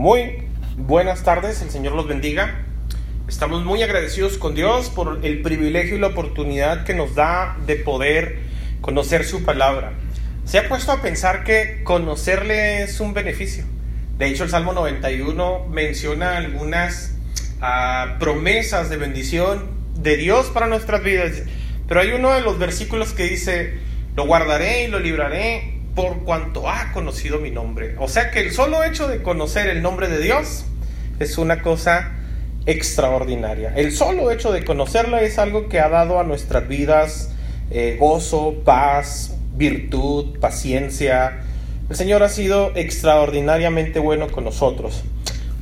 Muy buenas tardes, el Señor los bendiga. Estamos muy agradecidos con Dios por el privilegio y la oportunidad que nos da de poder conocer su palabra. Se ha puesto a pensar que conocerle es un beneficio. De hecho, el Salmo 91 menciona algunas ah, promesas de bendición de Dios para nuestras vidas. Pero hay uno de los versículos que dice, lo guardaré y lo libraré por cuanto ha conocido mi nombre. O sea que el solo hecho de conocer el nombre de Dios es una cosa extraordinaria. El solo hecho de conocerla es algo que ha dado a nuestras vidas eh, gozo, paz, virtud, paciencia. El Señor ha sido extraordinariamente bueno con nosotros.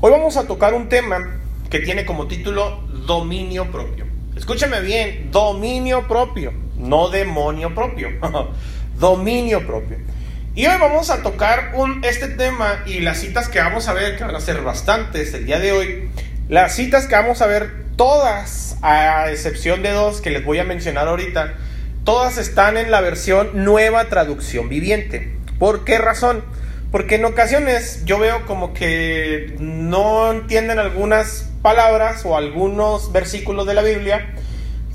Hoy vamos a tocar un tema que tiene como título dominio propio. Escúchame bien, dominio propio, no demonio propio, dominio propio. Y hoy vamos a tocar un, este tema y las citas que vamos a ver, que van a ser bastantes el día de hoy, las citas que vamos a ver, todas, a excepción de dos que les voy a mencionar ahorita, todas están en la versión nueva traducción viviente. ¿Por qué razón? Porque en ocasiones yo veo como que no entienden algunas palabras o algunos versículos de la Biblia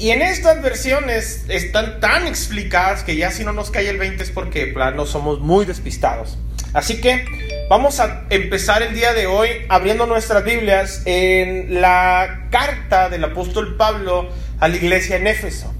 y en estas versiones están tan explicadas que ya si no nos cae el 20 es porque plano somos muy despistados. Así que vamos a empezar el día de hoy abriendo nuestras Biblias en la carta del apóstol Pablo a la iglesia en Éfeso.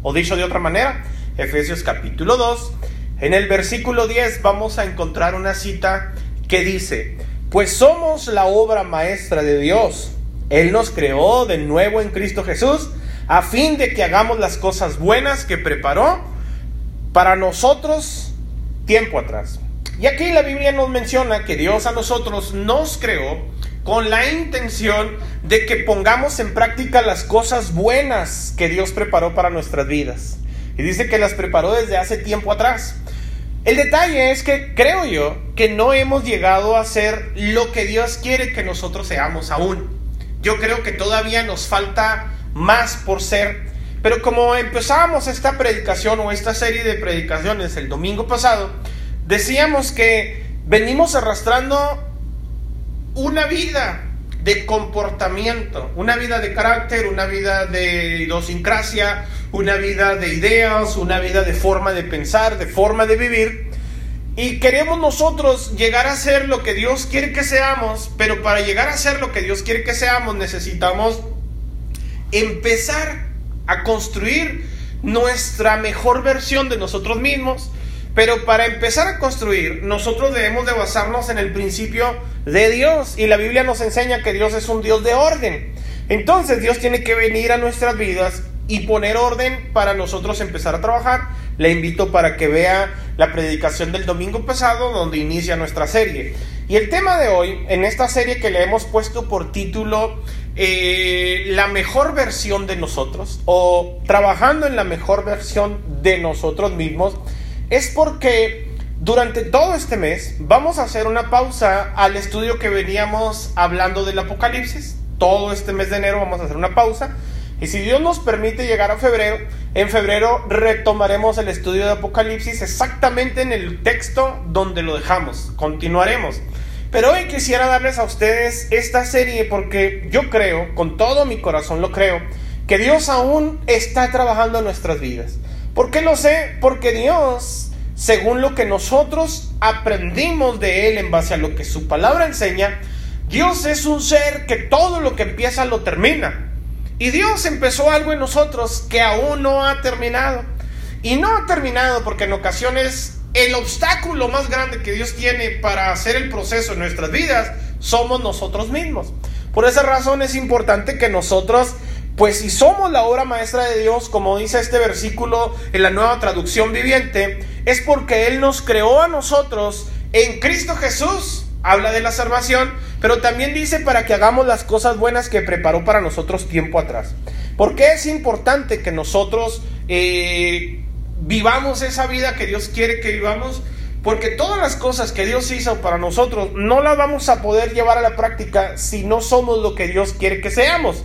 O dicho de otra manera, Efesios capítulo 2, en el versículo 10 vamos a encontrar una cita que dice, pues somos la obra maestra de Dios. Él nos creó de nuevo en Cristo Jesús a fin de que hagamos las cosas buenas que preparó para nosotros tiempo atrás. Y aquí la Biblia nos menciona que Dios a nosotros nos creó con la intención de que pongamos en práctica las cosas buenas que Dios preparó para nuestras vidas. Y dice que las preparó desde hace tiempo atrás. El detalle es que creo yo que no hemos llegado a ser lo que Dios quiere que nosotros seamos aún. Yo creo que todavía nos falta más por ser. Pero como empezábamos esta predicación o esta serie de predicaciones el domingo pasado, decíamos que venimos arrastrando una vida de comportamiento, una vida de carácter, una vida de idiosincrasia, una vida de ideas, una vida de forma de pensar, de forma de vivir. Y queremos nosotros llegar a ser lo que Dios quiere que seamos, pero para llegar a ser lo que Dios quiere que seamos necesitamos empezar a construir nuestra mejor versión de nosotros mismos. Pero para empezar a construir, nosotros debemos de basarnos en el principio de Dios. Y la Biblia nos enseña que Dios es un Dios de orden. Entonces Dios tiene que venir a nuestras vidas y poner orden para nosotros empezar a trabajar. Le invito para que vea la predicación del domingo pasado donde inicia nuestra serie. Y el tema de hoy, en esta serie que le hemos puesto por título eh, la mejor versión de nosotros o trabajando en la mejor versión de nosotros mismos es porque durante todo este mes vamos a hacer una pausa al estudio que veníamos hablando del Apocalipsis. Todo este mes de enero vamos a hacer una pausa. Y si Dios nos permite llegar a febrero, en febrero retomaremos el estudio de Apocalipsis exactamente en el texto donde lo dejamos. Continuaremos. Pero hoy quisiera darles a ustedes esta serie porque yo creo, con todo mi corazón lo creo, que Dios aún está trabajando en nuestras vidas. ¿Por qué lo sé? Porque Dios, según lo que nosotros aprendimos de Él en base a lo que su palabra enseña, Dios es un ser que todo lo que empieza lo termina. Y Dios empezó algo en nosotros que aún no ha terminado. Y no ha terminado porque en ocasiones el obstáculo más grande que Dios tiene para hacer el proceso en nuestras vidas somos nosotros mismos. Por esa razón es importante que nosotros, pues si somos la obra maestra de Dios, como dice este versículo en la nueva traducción viviente, es porque Él nos creó a nosotros en Cristo Jesús. Habla de la salvación, pero también dice para que hagamos las cosas buenas que preparó para nosotros tiempo atrás. ¿Por qué es importante que nosotros eh, vivamos esa vida que Dios quiere que vivamos, porque todas las cosas que Dios hizo para nosotros no las vamos a poder llevar a la práctica si no somos lo que Dios quiere que seamos.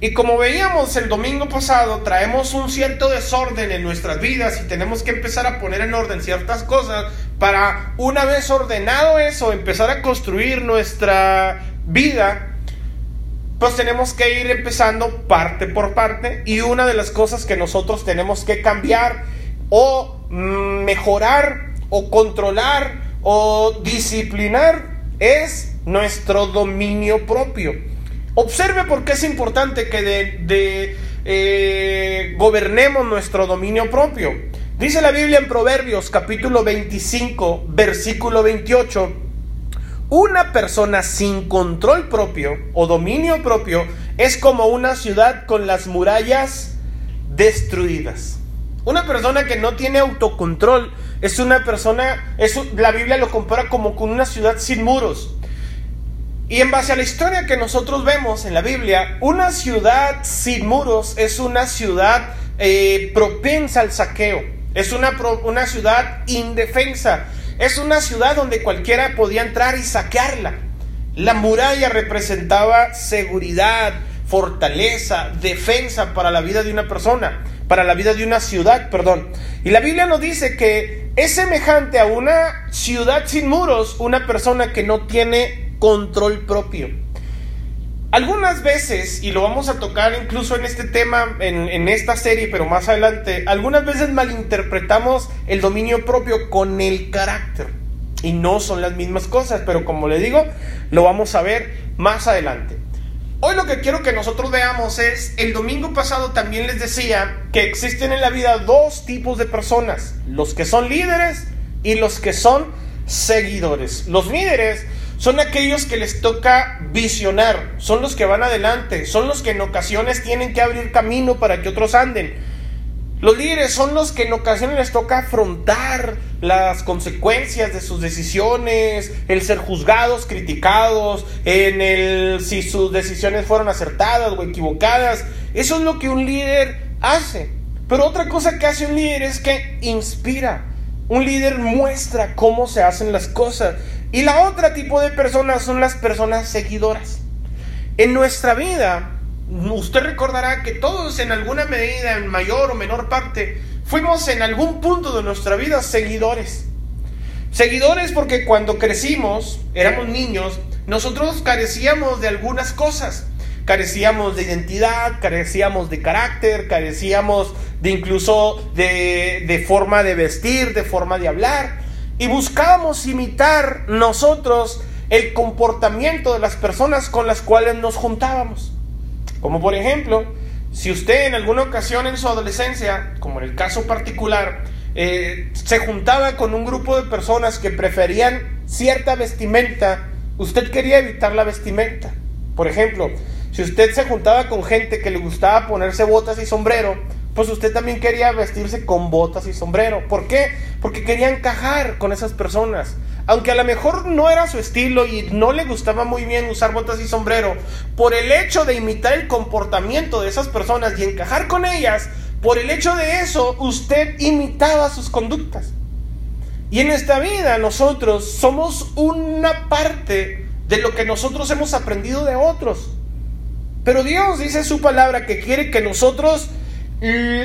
Y como veíamos el domingo pasado, traemos un cierto desorden en nuestras vidas y tenemos que empezar a poner en orden ciertas cosas para una vez ordenado eso, empezar a construir nuestra vida pues tenemos que ir empezando parte por parte y una de las cosas que nosotros tenemos que cambiar o mm, mejorar o controlar o disciplinar es nuestro dominio propio. Observe por qué es importante que de, eh, gobernemos nuestro dominio propio. Dice la Biblia en Proverbios capítulo 25, versículo 28, una persona sin control propio o dominio propio es como una ciudad con las murallas destruidas. Una persona que no tiene autocontrol es una persona, la Biblia lo compara como con una ciudad sin muros. Y en base a la historia que nosotros vemos en la Biblia, una ciudad sin muros es una ciudad eh, propensa al saqueo, es una, una ciudad indefensa, es una ciudad donde cualquiera podía entrar y saquearla. La muralla representaba seguridad, fortaleza, defensa para la vida de una persona, para la vida de una ciudad, perdón. Y la Biblia nos dice que es semejante a una ciudad sin muros, una persona que no tiene control propio. Algunas veces, y lo vamos a tocar incluso en este tema, en, esta serie, pero más adelante, algunas veces malinterpretamos el dominio propio con el carácter. Y no son las mismas cosas, pero como le digo, lo vamos a ver más adelante. Hoy lo que quiero que nosotros veamos es, el domingo pasado también les decía que existen en la vida dos tipos de personas, los que son líderes y los que son seguidores. Los líderes son aquellos que les toca visionar, son los que van adelante, son los que en ocasiones tienen que abrir camino para que otros anden. Los líderes son los que en ocasiones les toca afrontar las consecuencias de sus decisiones, el ser juzgados, criticados, en el si sus decisiones fueron acertadas o equivocadas. Eso es lo que un líder hace. Pero otra cosa que hace un líder es que inspira. Un líder muestra cómo se hacen las cosas. Y la otra tipo de personas son las personas seguidoras. En nuestra vida, usted recordará que todos en alguna medida, en mayor o menor parte, fuimos en algún punto de nuestra vida seguidores. Seguidores porque cuando crecimos, éramos niños, nosotros carecíamos de algunas cosas. Carecíamos de identidad, carecíamos de carácter, carecíamos de incluso de, de forma de vestir, de forma de hablar y buscábamos imitar nosotros el comportamiento de las personas con las cuales nos juntábamos. Como por ejemplo, si usted en alguna ocasión en su adolescencia, como en el caso particular, eh, se juntaba con un grupo de personas que preferían cierta vestimenta, usted quería evitar la vestimenta. Por ejemplo, si usted se juntaba con gente que le gustaba ponerse botas y sombrero, pues usted también quería vestirse con botas y sombrero. ¿Por qué? Porque quería encajar con esas personas. Aunque a lo mejor no era su estilo y no le gustaba muy bien usar botas y sombrero, por el hecho de imitar el comportamiento de esas personas y encajar con ellas, por el hecho de eso, usted imitaba sus conductas. Y en esta vida nosotros somos una parte de lo que nosotros hemos aprendido de otros. Pero Dios dice en su palabra que quiere que nosotros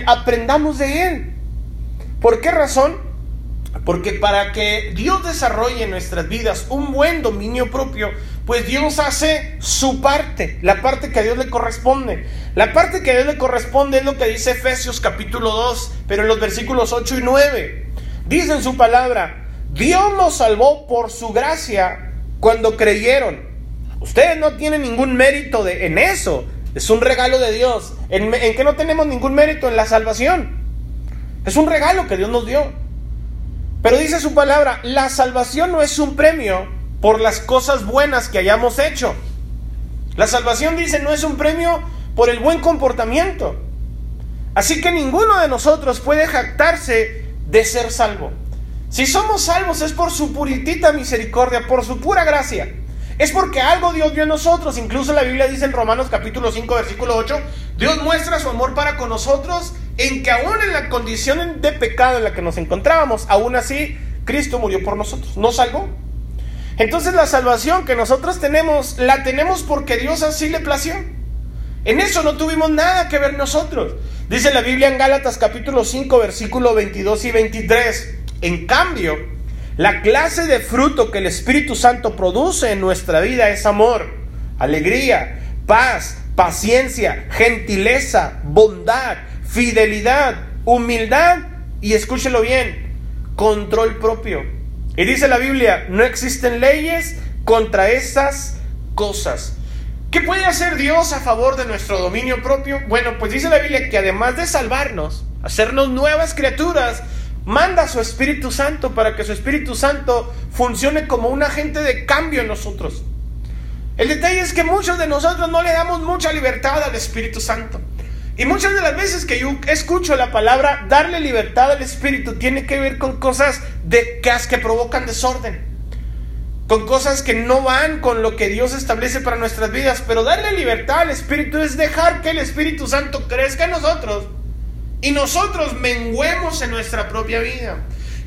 aprendamos de Él. ¿Por qué razón? Porque para que Dios desarrolle en nuestras vidas un buen dominio propio, pues Dios hace su parte, la parte que a Dios le corresponde. La parte que a Dios le corresponde es lo que dice Efesios capítulo 2, pero en los versículos 8 y 9. Dice en su palabra, Dios nos salvó por su gracia cuando creyeron. Ustedes no tienen ningún mérito de, en eso. Es un regalo de Dios. ¿En, ¿En que no tenemos ningún mérito en la salvación? Es un regalo que Dios nos dio. Pero dice su palabra, la salvación no es un premio por las cosas buenas que hayamos hecho. La salvación dice no es un premio por el buen comportamiento. Así que ninguno de nosotros puede jactarse de ser salvo. Si somos salvos es por su puritita misericordia, por su pura gracia. Es porque algo Dios dio en nosotros. Incluso la Biblia dice en Romanos capítulo 5, versículo 8, Dios muestra su amor para con nosotros en que aún en la condición de pecado en la que nos encontrábamos, aún así Cristo murió por nosotros. ¿No salvó? Entonces la salvación que nosotros tenemos, la tenemos porque Dios así le plació. En eso no tuvimos nada que ver nosotros. Dice la Biblia en Gálatas capítulo 5, versículo 22 y 23. En cambio, la clase de fruto que el Espíritu Santo produce en nuestra vida es amor, alegría, paz, paciencia, gentileza, bondad, fidelidad, humildad y escúchelo bien, control propio. Y dice la Biblia, no existen leyes contra esas cosas. ¿Qué puede hacer Dios a favor de nuestro dominio propio? Bueno, pues dice la Biblia que además de salvarnos, hacernos nuevas criaturas, manda a su Espíritu Santo para que su Espíritu Santo funcione como un agente de cambio en nosotros. El detalle es que muchos de nosotros no le damos mucha libertad al Espíritu Santo. Y muchas de las veces que yo escucho la palabra darle libertad al Espíritu tiene que ver con cosas de, que provocan desorden con cosas que no van con lo que Dios establece para nuestras vidas, pero darle libertad al Espíritu es dejar que el Espíritu Santo crezca en nosotros y nosotros menguemos en nuestra propia vida.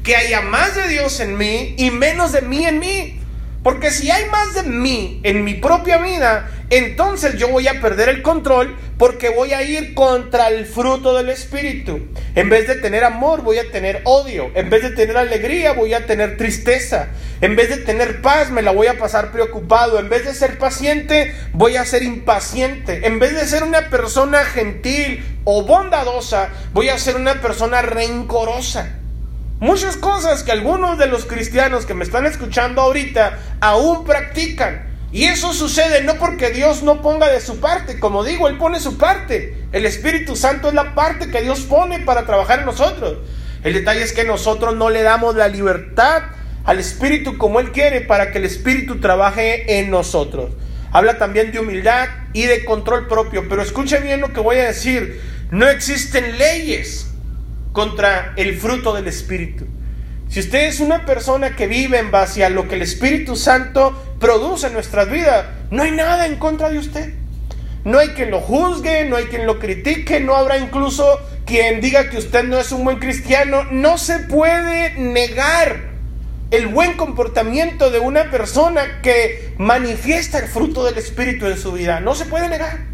Que haya más de Dios en mí y menos de mí en mí. Porque si hay más de mí en mi propia vida, entonces yo voy a perder el control porque voy a ir contra el fruto del Espíritu. En vez de tener amor, voy a tener odio. En vez de tener alegría, voy a tener tristeza. En vez de tener paz, me la voy a pasar preocupado. En vez de ser paciente, voy a ser impaciente. En vez de ser una persona gentil o bondadosa, voy a ser una persona rencorosa. Muchas cosas que algunos de los cristianos que me están escuchando ahorita aún practican. Y eso sucede no porque Dios no ponga de su parte, como digo, Él pone su parte. El Espíritu Santo es la parte que Dios pone para trabajar en nosotros. El detalle es que nosotros no le damos la libertad al Espíritu como Él quiere para que el Espíritu trabaje en nosotros. Habla también de humildad y de control propio. Pero escuche bien lo que voy a decir. No existen leyes contra el fruto del Espíritu. Si usted es una persona que vive en base a lo que el Espíritu Santo produce en nuestras vidas, no hay nada en contra de usted. No hay quien lo juzgue, no hay quien lo critique, no habrá incluso quien diga que usted no es un buen cristiano. No se puede negar el buen comportamiento de una persona que manifiesta el fruto del Espíritu en su vida. No se puede negar.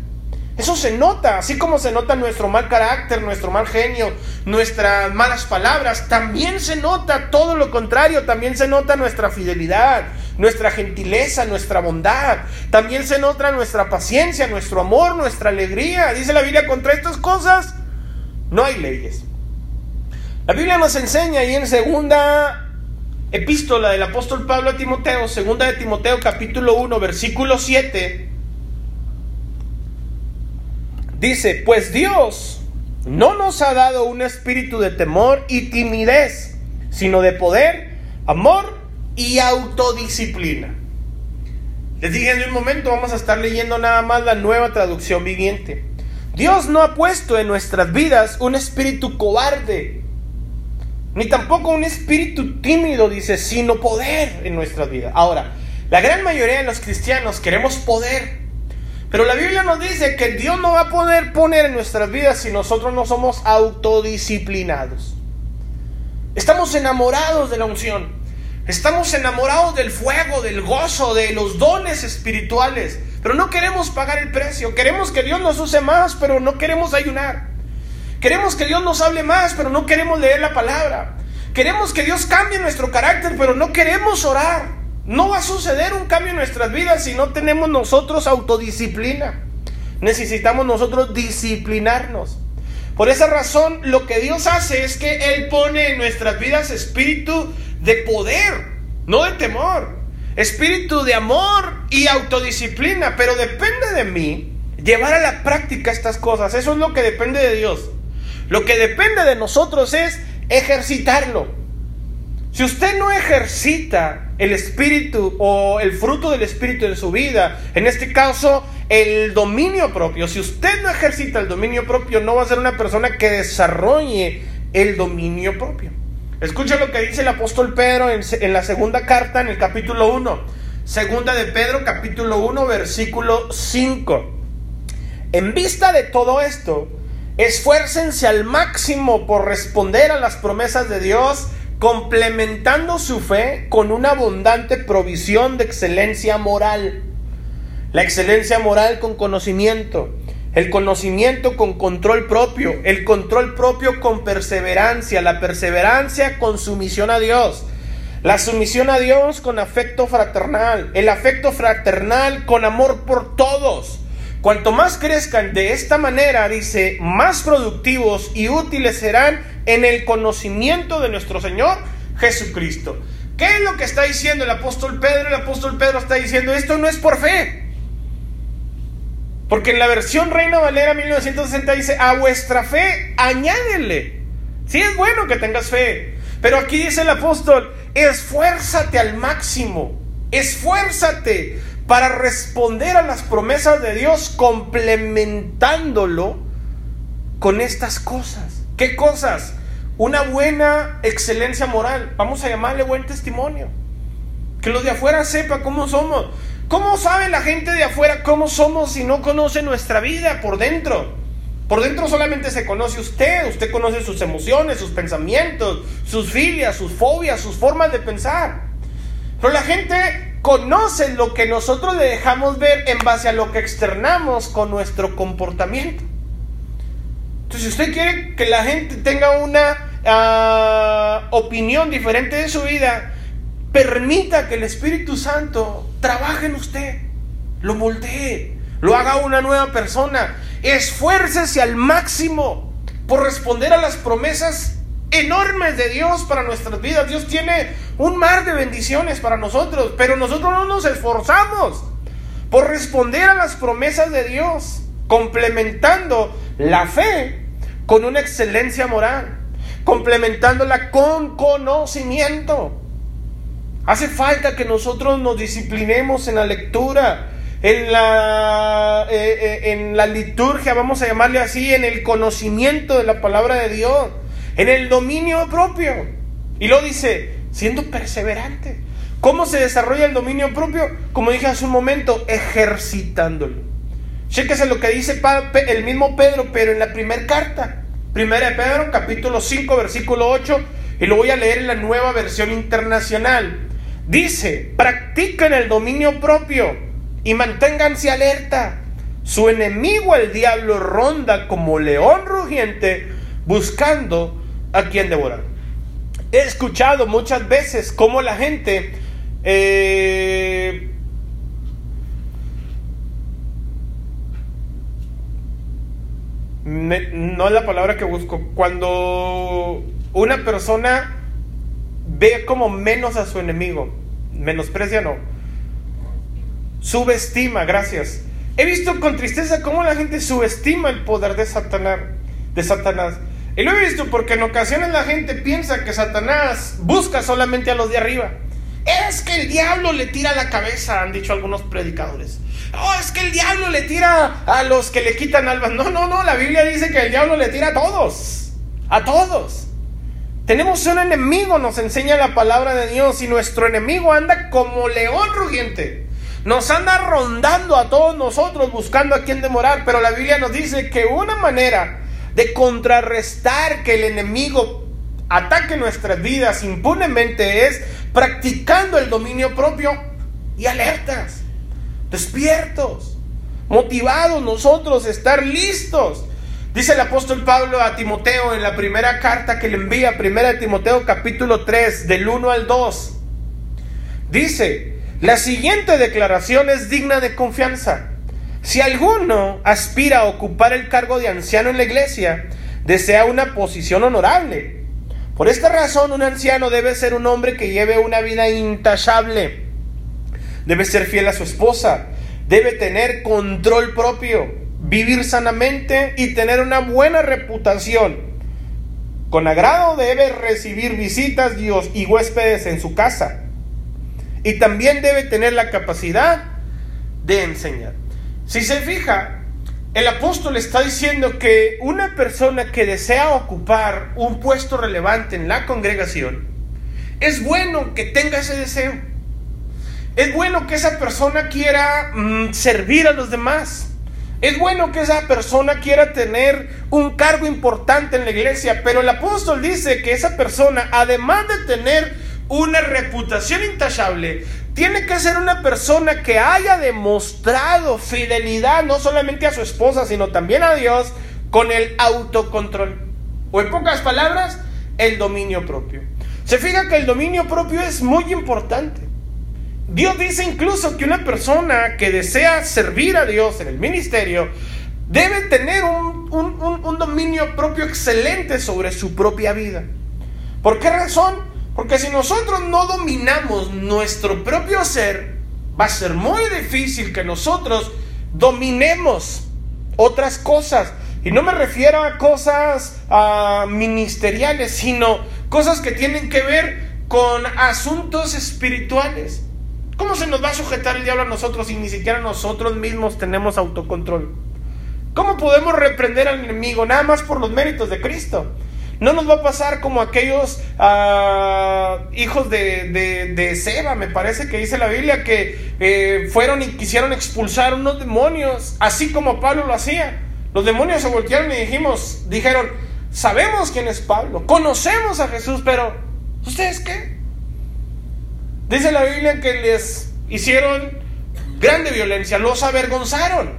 Eso se nota, así como se nota nuestro mal carácter, nuestro mal genio, nuestras malas palabras, también se nota todo lo contrario, también se nota nuestra fidelidad, nuestra gentileza, nuestra bondad, también se nota nuestra paciencia, nuestro amor, nuestra alegría. Dice la Biblia, contra estas cosas no hay leyes. La Biblia nos enseña ahí en segunda epístola del apóstol Pablo a Timoteo, segunda de Timoteo capítulo 1, versículo 7, Dice, pues Dios no nos ha dado un espíritu de temor y timidez, sino de poder, amor y autodisciplina. Les dije en un momento, vamos a estar leyendo nada más la nueva traducción viviente. Dios no ha puesto en nuestras vidas un espíritu cobarde, ni tampoco un espíritu tímido, dice, sino poder en nuestras vidas. Ahora, la gran mayoría de los cristianos queremos poder, pero la Biblia nos dice que Dios no va a poder poner en nuestras vidas si nosotros no somos autodisciplinados. Estamos enamorados de la unción. Estamos enamorados del fuego, del gozo, de los dones espirituales. Pero no queremos pagar el precio. Queremos que Dios nos use más, pero no queremos ayunar. Queremos que Dios nos hable más, pero no queremos leer la palabra. Queremos que Dios cambie nuestro carácter, pero no queremos orar. No va a suceder un cambio en nuestras vidas si no tenemos nosotros autodisciplina. Necesitamos nosotros disciplinarnos. Por esa razón, lo que Dios hace es que Él pone en nuestras vidas espíritu de poder, no de temor. Espíritu de amor y autodisciplina. Pero depende de mí llevar a la práctica estas cosas. Eso es lo que depende de Dios. Lo que depende de nosotros es ejercitarlo. Si usted no ejercita el espíritu o el fruto del espíritu en su vida, en este caso el dominio propio, si usted no ejercita el dominio propio, no va a ser una persona que desarrolle el dominio propio. Escucha lo que dice el apóstol Pedro en, la segunda carta, en el capítulo 1. Segunda de Pedro, capítulo 1, versículo 5. En vista de todo esto, esfuércense al máximo por responder a las promesas de Dios complementando su fe con una abundante provisión de excelencia moral. La excelencia moral con conocimiento, El conocimiento con control propio, el control propio con perseverancia, la perseverancia con sumisión a Dios, la sumisión a Dios con afecto fraternal, el afecto fraternal con amor por todos. Cuanto más crezcan de esta manera, dice, más productivos y útiles serán en el conocimiento de nuestro Señor Jesucristo. ¿Qué es lo que está diciendo el apóstol Pedro? El apóstol Pedro está diciendo, esto no es por fe. Porque en la versión Reina Valera 1960 dice, a vuestra fe añádele. Sí es bueno que tengas fe. Pero aquí dice el apóstol, esfuérzate al máximo. Esfuérzate para responder a las promesas de Dios complementándolo con estas cosas. ¿Qué cosas? Una buena excelencia moral. Vamos a llamarle buen testimonio. Que los de afuera sepa cómo somos. ¿Cómo sabe la gente de afuera cómo somos si no conoce nuestra vida por dentro? Por dentro solamente se conoce usted, usted conoce sus emociones, sus pensamientos, sus filias, sus fobias, sus formas de pensar. Pero la gente conoce lo que nosotros le dejamos ver en base a lo que externamos con nuestro comportamiento. Entonces, si usted quiere que la gente tenga una ah, opinión diferente de su vida, permita que el Espíritu Santo trabaje en usted, lo moldee, lo haga una nueva persona. Esfuércese al máximo por responder a las promesas enormes de Dios para nuestras vidas. Dios tiene un mar de bendiciones para nosotros, pero nosotros no nos esforzamos por responder a las promesas de Dios, complementando la fe con una excelencia moral, complementándola con conocimiento. Hace falta que nosotros nos disciplinemos en la lectura, en la, eh, eh, en la liturgia, vamos a llamarle así, en el conocimiento de la palabra de Dios, en el dominio propio. Y lo dice, siendo perseverante. ¿Cómo se desarrolla el dominio propio? Como dije hace un momento, ejercitándolo. Chéquese lo que dice el mismo Pedro, pero en la primera carta. Primera de Pedro, capítulo 5, versículo 8, y lo voy a leer en la nueva versión internacional. Dice, practiquen el dominio propio y manténganse alerta. Su enemigo el diablo ronda como león rugiente buscando a quien devorar. He escuchado muchas veces cómo la gente eh, no es la palabra que busco. Cuando una persona ve como menos a su enemigo, menosprecia no, subestima, gracias. He visto con tristeza cómo la gente subestima el poder de Satanás, de Satanás. Y lo he visto porque en ocasiones la gente piensa que Satanás busca solamente a los de arriba. Es que el diablo le tira la cabeza, han dicho algunos predicadores. Oh, es que el diablo le tira a los que le quitan almas. No, no, no, la Biblia dice que el diablo le tira a todos. A todos. Tenemos un enemigo, nos enseña la palabra de Dios, y nuestro enemigo anda como león rugiente. Nos anda rondando a todos nosotros buscando a quien demorar, pero la Biblia nos dice que una manera de contrarrestar que el enemigo ataque nuestras vidas impunemente es practicando el dominio propio y alertas, despiertos, motivados nosotros, estar listos Dice el apóstol Pablo a Timoteo en la primera carta que le envía, primera de Timoteo capítulo 3, del 1 al 2. Dice, la siguiente declaración es digna de confianza. Si alguno aspira a ocupar el cargo de anciano en la iglesia, desea una posición honorable. Por esta razón, un anciano debe ser un hombre que lleve una vida intachable. Debe ser fiel a su esposa. Debe tener control propio vivir sanamente y tener una buena reputación. Con agrado debe recibir visitas y huéspedes en su casa. Y también debe tener la capacidad de enseñar. Si se fija, el apóstol está diciendo que una persona que desea ocupar un puesto relevante en la congregación, es bueno que tenga ese deseo. Es bueno que esa persona quiera mm, servir a los demás. Es bueno que esa persona quiera tener un cargo importante en la iglesia, pero el apóstol dice que esa persona, además de tener una reputación intachable, tiene que ser una persona que haya demostrado fidelidad no solamente a su esposa, sino también a Dios con el autocontrol. O en pocas palabras, el dominio propio. Se fija que el dominio propio es muy importante. Dios dice incluso que una persona que desea servir a Dios en el ministerio debe tener un, un dominio propio excelente sobre su propia vida. ¿Por qué razón? Porque si nosotros no dominamos nuestro propio ser, va a ser muy difícil que nosotros dominemos otras cosas. Y no me refiero a cosas ah, ministeriales, sino cosas que tienen que ver con asuntos espirituales. ¿Cómo se nos va a sujetar el diablo a nosotros si ni siquiera nosotros mismos tenemos autocontrol? ¿Cómo podemos reprender al enemigo nada más por los méritos de Cristo? No nos va a pasar como aquellos ah, hijos de, de, Seba, me parece que dice la Biblia, que eh, fueron y quisieron expulsar unos demonios, así como Pablo lo hacía. Los demonios se voltearon y dijimos, dijeron, sabemos quién es Pablo, conocemos a Jesús, pero ¿ustedes qué? Dice la Biblia que les hicieron grande violencia, los avergonzaron.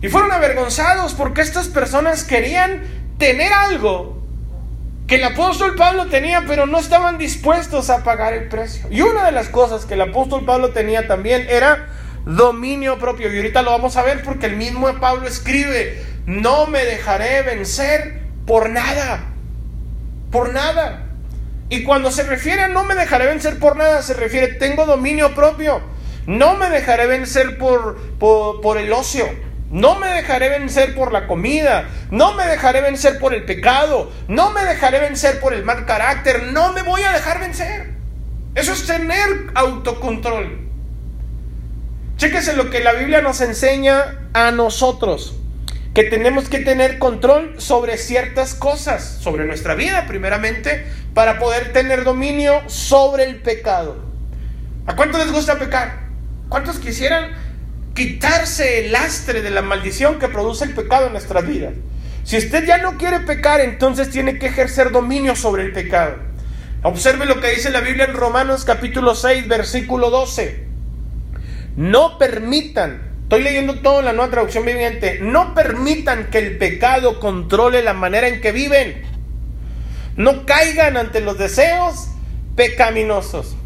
Y fueron avergonzados porque estas personas querían tener algo que el apóstol Pablo tenía, pero no estaban dispuestos a pagar el precio. Y una de las cosas que el apóstol Pablo tenía también era dominio propio. Y ahorita lo vamos a ver porque el mismo Pablo escribe, no me dejaré vencer por nada, por nada. Y cuando se refiere a no me dejaré vencer por nada, se refiere, tengo dominio propio. No me dejaré vencer por, por, por el ocio. No me dejaré vencer por la comida, no me dejaré vencer por el pecado, no me dejaré vencer por el mal carácter, no me voy a dejar vencer. Eso es tener autocontrol. Chéquese lo que la Biblia nos enseña a nosotros, que tenemos que tener control sobre ciertas cosas, sobre nuestra vida primeramente, para poder tener dominio sobre el pecado. ¿A cuántos les gusta pecar? ¿Cuántos quisieran quitarse el lastre de la maldición que produce el pecado en nuestras vidas. Si usted ya no quiere pecar, entonces tiene que ejercer dominio sobre el pecado. Observe lo que dice la Biblia en Romanos capítulo 6, versículo 12. No permitan, estoy leyendo todo en la nueva traducción viviente, no permitan que el pecado controle la manera en que viven. No caigan ante los deseos pecaminosos.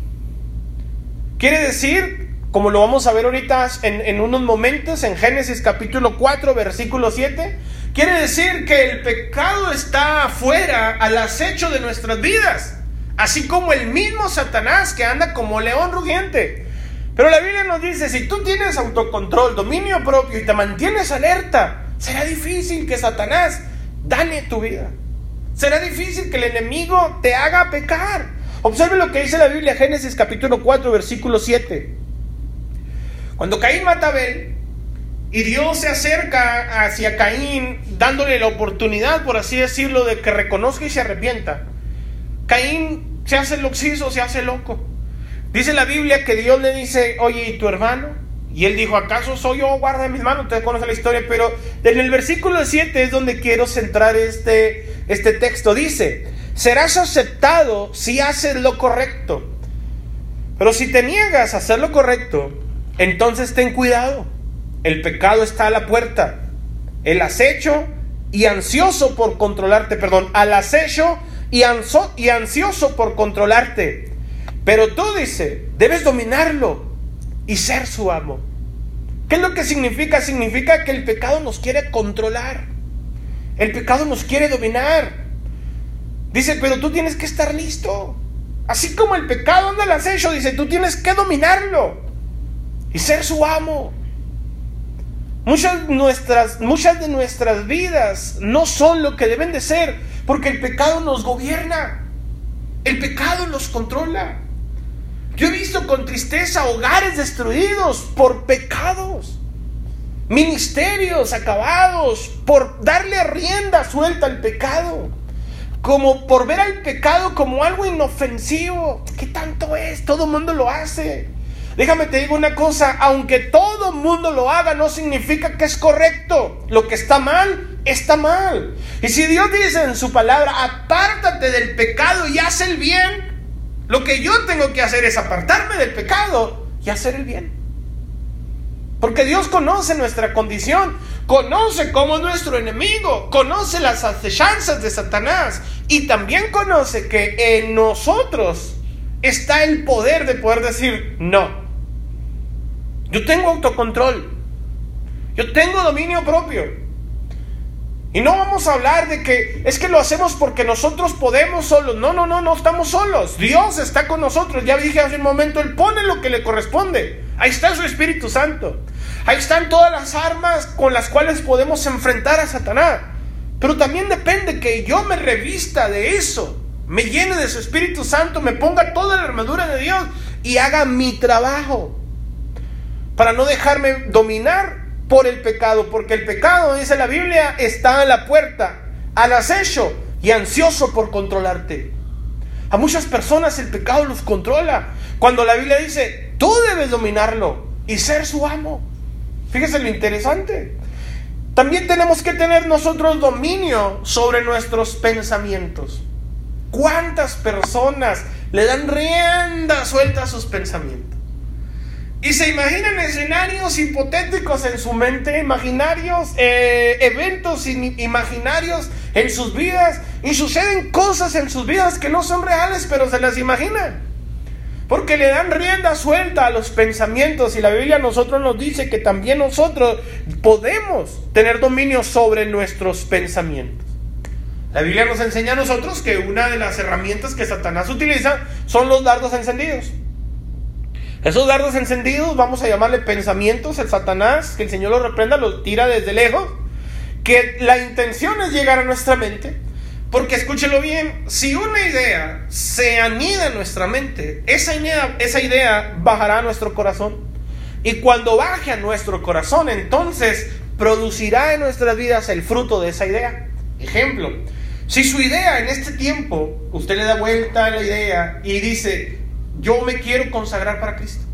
Quiere decir como lo vamos a ver ahorita en, unos momentos, en Génesis capítulo 4, versículo 7, quiere decir que el pecado está afuera al acecho de nuestras vidas, así como el mismo Satanás que anda como león rugiente. Pero la Biblia nos dice, si tú tienes autocontrol, dominio propio y te mantienes alerta, será difícil que Satanás dane tu vida. Será difícil que el enemigo te haga pecar. Observe lo que dice la Biblia, Génesis capítulo 4, versículo 7. Cuando Caín mata a Abel y Dios se acerca hacia Caín dándole la oportunidad, por así decirlo, de que reconozca y se arrepienta, Caín se hace loxizo, se hace loco. Dice la Biblia que Dios le dice, oye, ¿y tu hermano? Y él dijo, ¿acaso soy yo? Guarda mis manos, ustedes conocen la historia, pero en el versículo 7 es donde quiero centrar este, este texto. Dice, serás aceptado si haces lo correcto. Pero si te niegas a hacer lo correcto, entonces ten cuidado. El pecado está a la puerta. El acecho y ansioso por controlarte, perdón, al acecho y, y ansioso por controlarte. Pero tú dice, debes dominarlo y ser su amo. ¿Qué es lo que significa? Significa que el pecado nos quiere controlar. El pecado nos quiere dominar. Dice, pero tú tienes que estar listo. Así como el pecado anda al acecho, dice, tú tienes que dominarlo y ser su amo. Muchas, nuestras, muchas de nuestras vidas no son lo que deben de ser, porque el pecado nos gobierna, el pecado nos controla. Yo he visto con tristeza hogares destruidos por pecados, ministerios acabados por darle rienda suelta al pecado, como por ver al pecado como algo inofensivo. ¿Qué tanto es? Todo el mundo lo hace. Déjame te digo una cosa, aunque todo el mundo lo haga, no significa que es correcto. Lo que está mal, está mal. Y si Dios dice en su palabra, apártate del pecado y haz el bien, Lo que yo tengo que hacer es apartarme del pecado y hacer el bien. Porque Dios conoce nuestra condición, conoce cómo es nuestro enemigo, conoce las acechanzas de Satanás y también conoce que en nosotros está el poder de poder decir no. Yo tengo autocontrol, yo tengo dominio propio. Y no vamos a hablar de que es que lo hacemos porque nosotros podemos solos. No, no, no, no estamos solos. Dios está con nosotros. Ya dije hace un momento, Él pone lo que le corresponde. Ahí está su Espíritu Santo. Ahí están todas las armas con las cuales podemos enfrentar a Satanás. Pero también depende que yo me revista de eso, me llene de su Espíritu Santo, me ponga toda la armadura de Dios y haga mi trabajo. Para no dejarme dominar por el pecado, porque el pecado, dice la Biblia, está a la puerta, al acecho y ansioso por controlarte. A muchas personas el pecado los controla. Cuando la Biblia dice, tú debes dominarlo y ser su amo. Fíjese lo interesante. También tenemos que tener nosotros dominio sobre nuestros pensamientos. ¿Cuántas personas le dan rienda suelta a sus pensamientos? Y se imaginan escenarios hipotéticos en su mente, imaginarios, eh, eventos imaginarios en sus vidas. Y suceden cosas en sus vidas que no son reales, pero se las imaginan. Porque le dan rienda suelta a los pensamientos. Y la Biblia a nosotros nos dice que también nosotros podemos tener dominio sobre nuestros pensamientos. La Biblia nos enseña a nosotros que una de las herramientas que Satanás utiliza son los dardos encendidos. Esos dardos encendidos, vamos a llamarle pensamientos, el Satanás, que el Señor lo reprenda, los tira desde lejos, que la intención es llegar a nuestra mente, porque escúchelo bien, si una idea se anida en nuestra mente, esa idea, esa idea bajará a nuestro corazón. Y cuando baje a nuestro corazón, entonces producirá en nuestras vidas el fruto de esa idea. Ejemplo, si su idea en este tiempo, usted le da vuelta a la idea y dice, yo me quiero consagrar para Cristo.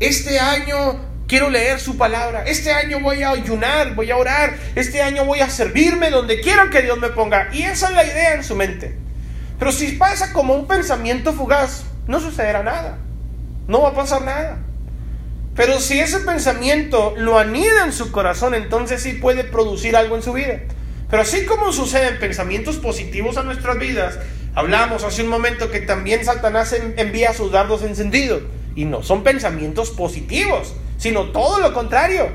Este año quiero leer su palabra. Este año voy a ayunar, voy a orar. Este año voy a servirme donde quiera que Dios me ponga. Y esa es la idea en su mente. Pero si pasa como un pensamiento fugaz, no sucederá nada. No va a pasar nada. Pero si ese pensamiento lo anida en su corazón, entonces sí puede producir algo en su vida. Pero así como suceden pensamientos positivos a nuestras vidas, Hablamos hace un momento que también Satanás envía sus dardos encendidos. Y no son pensamientos positivos, sino todo lo contrario.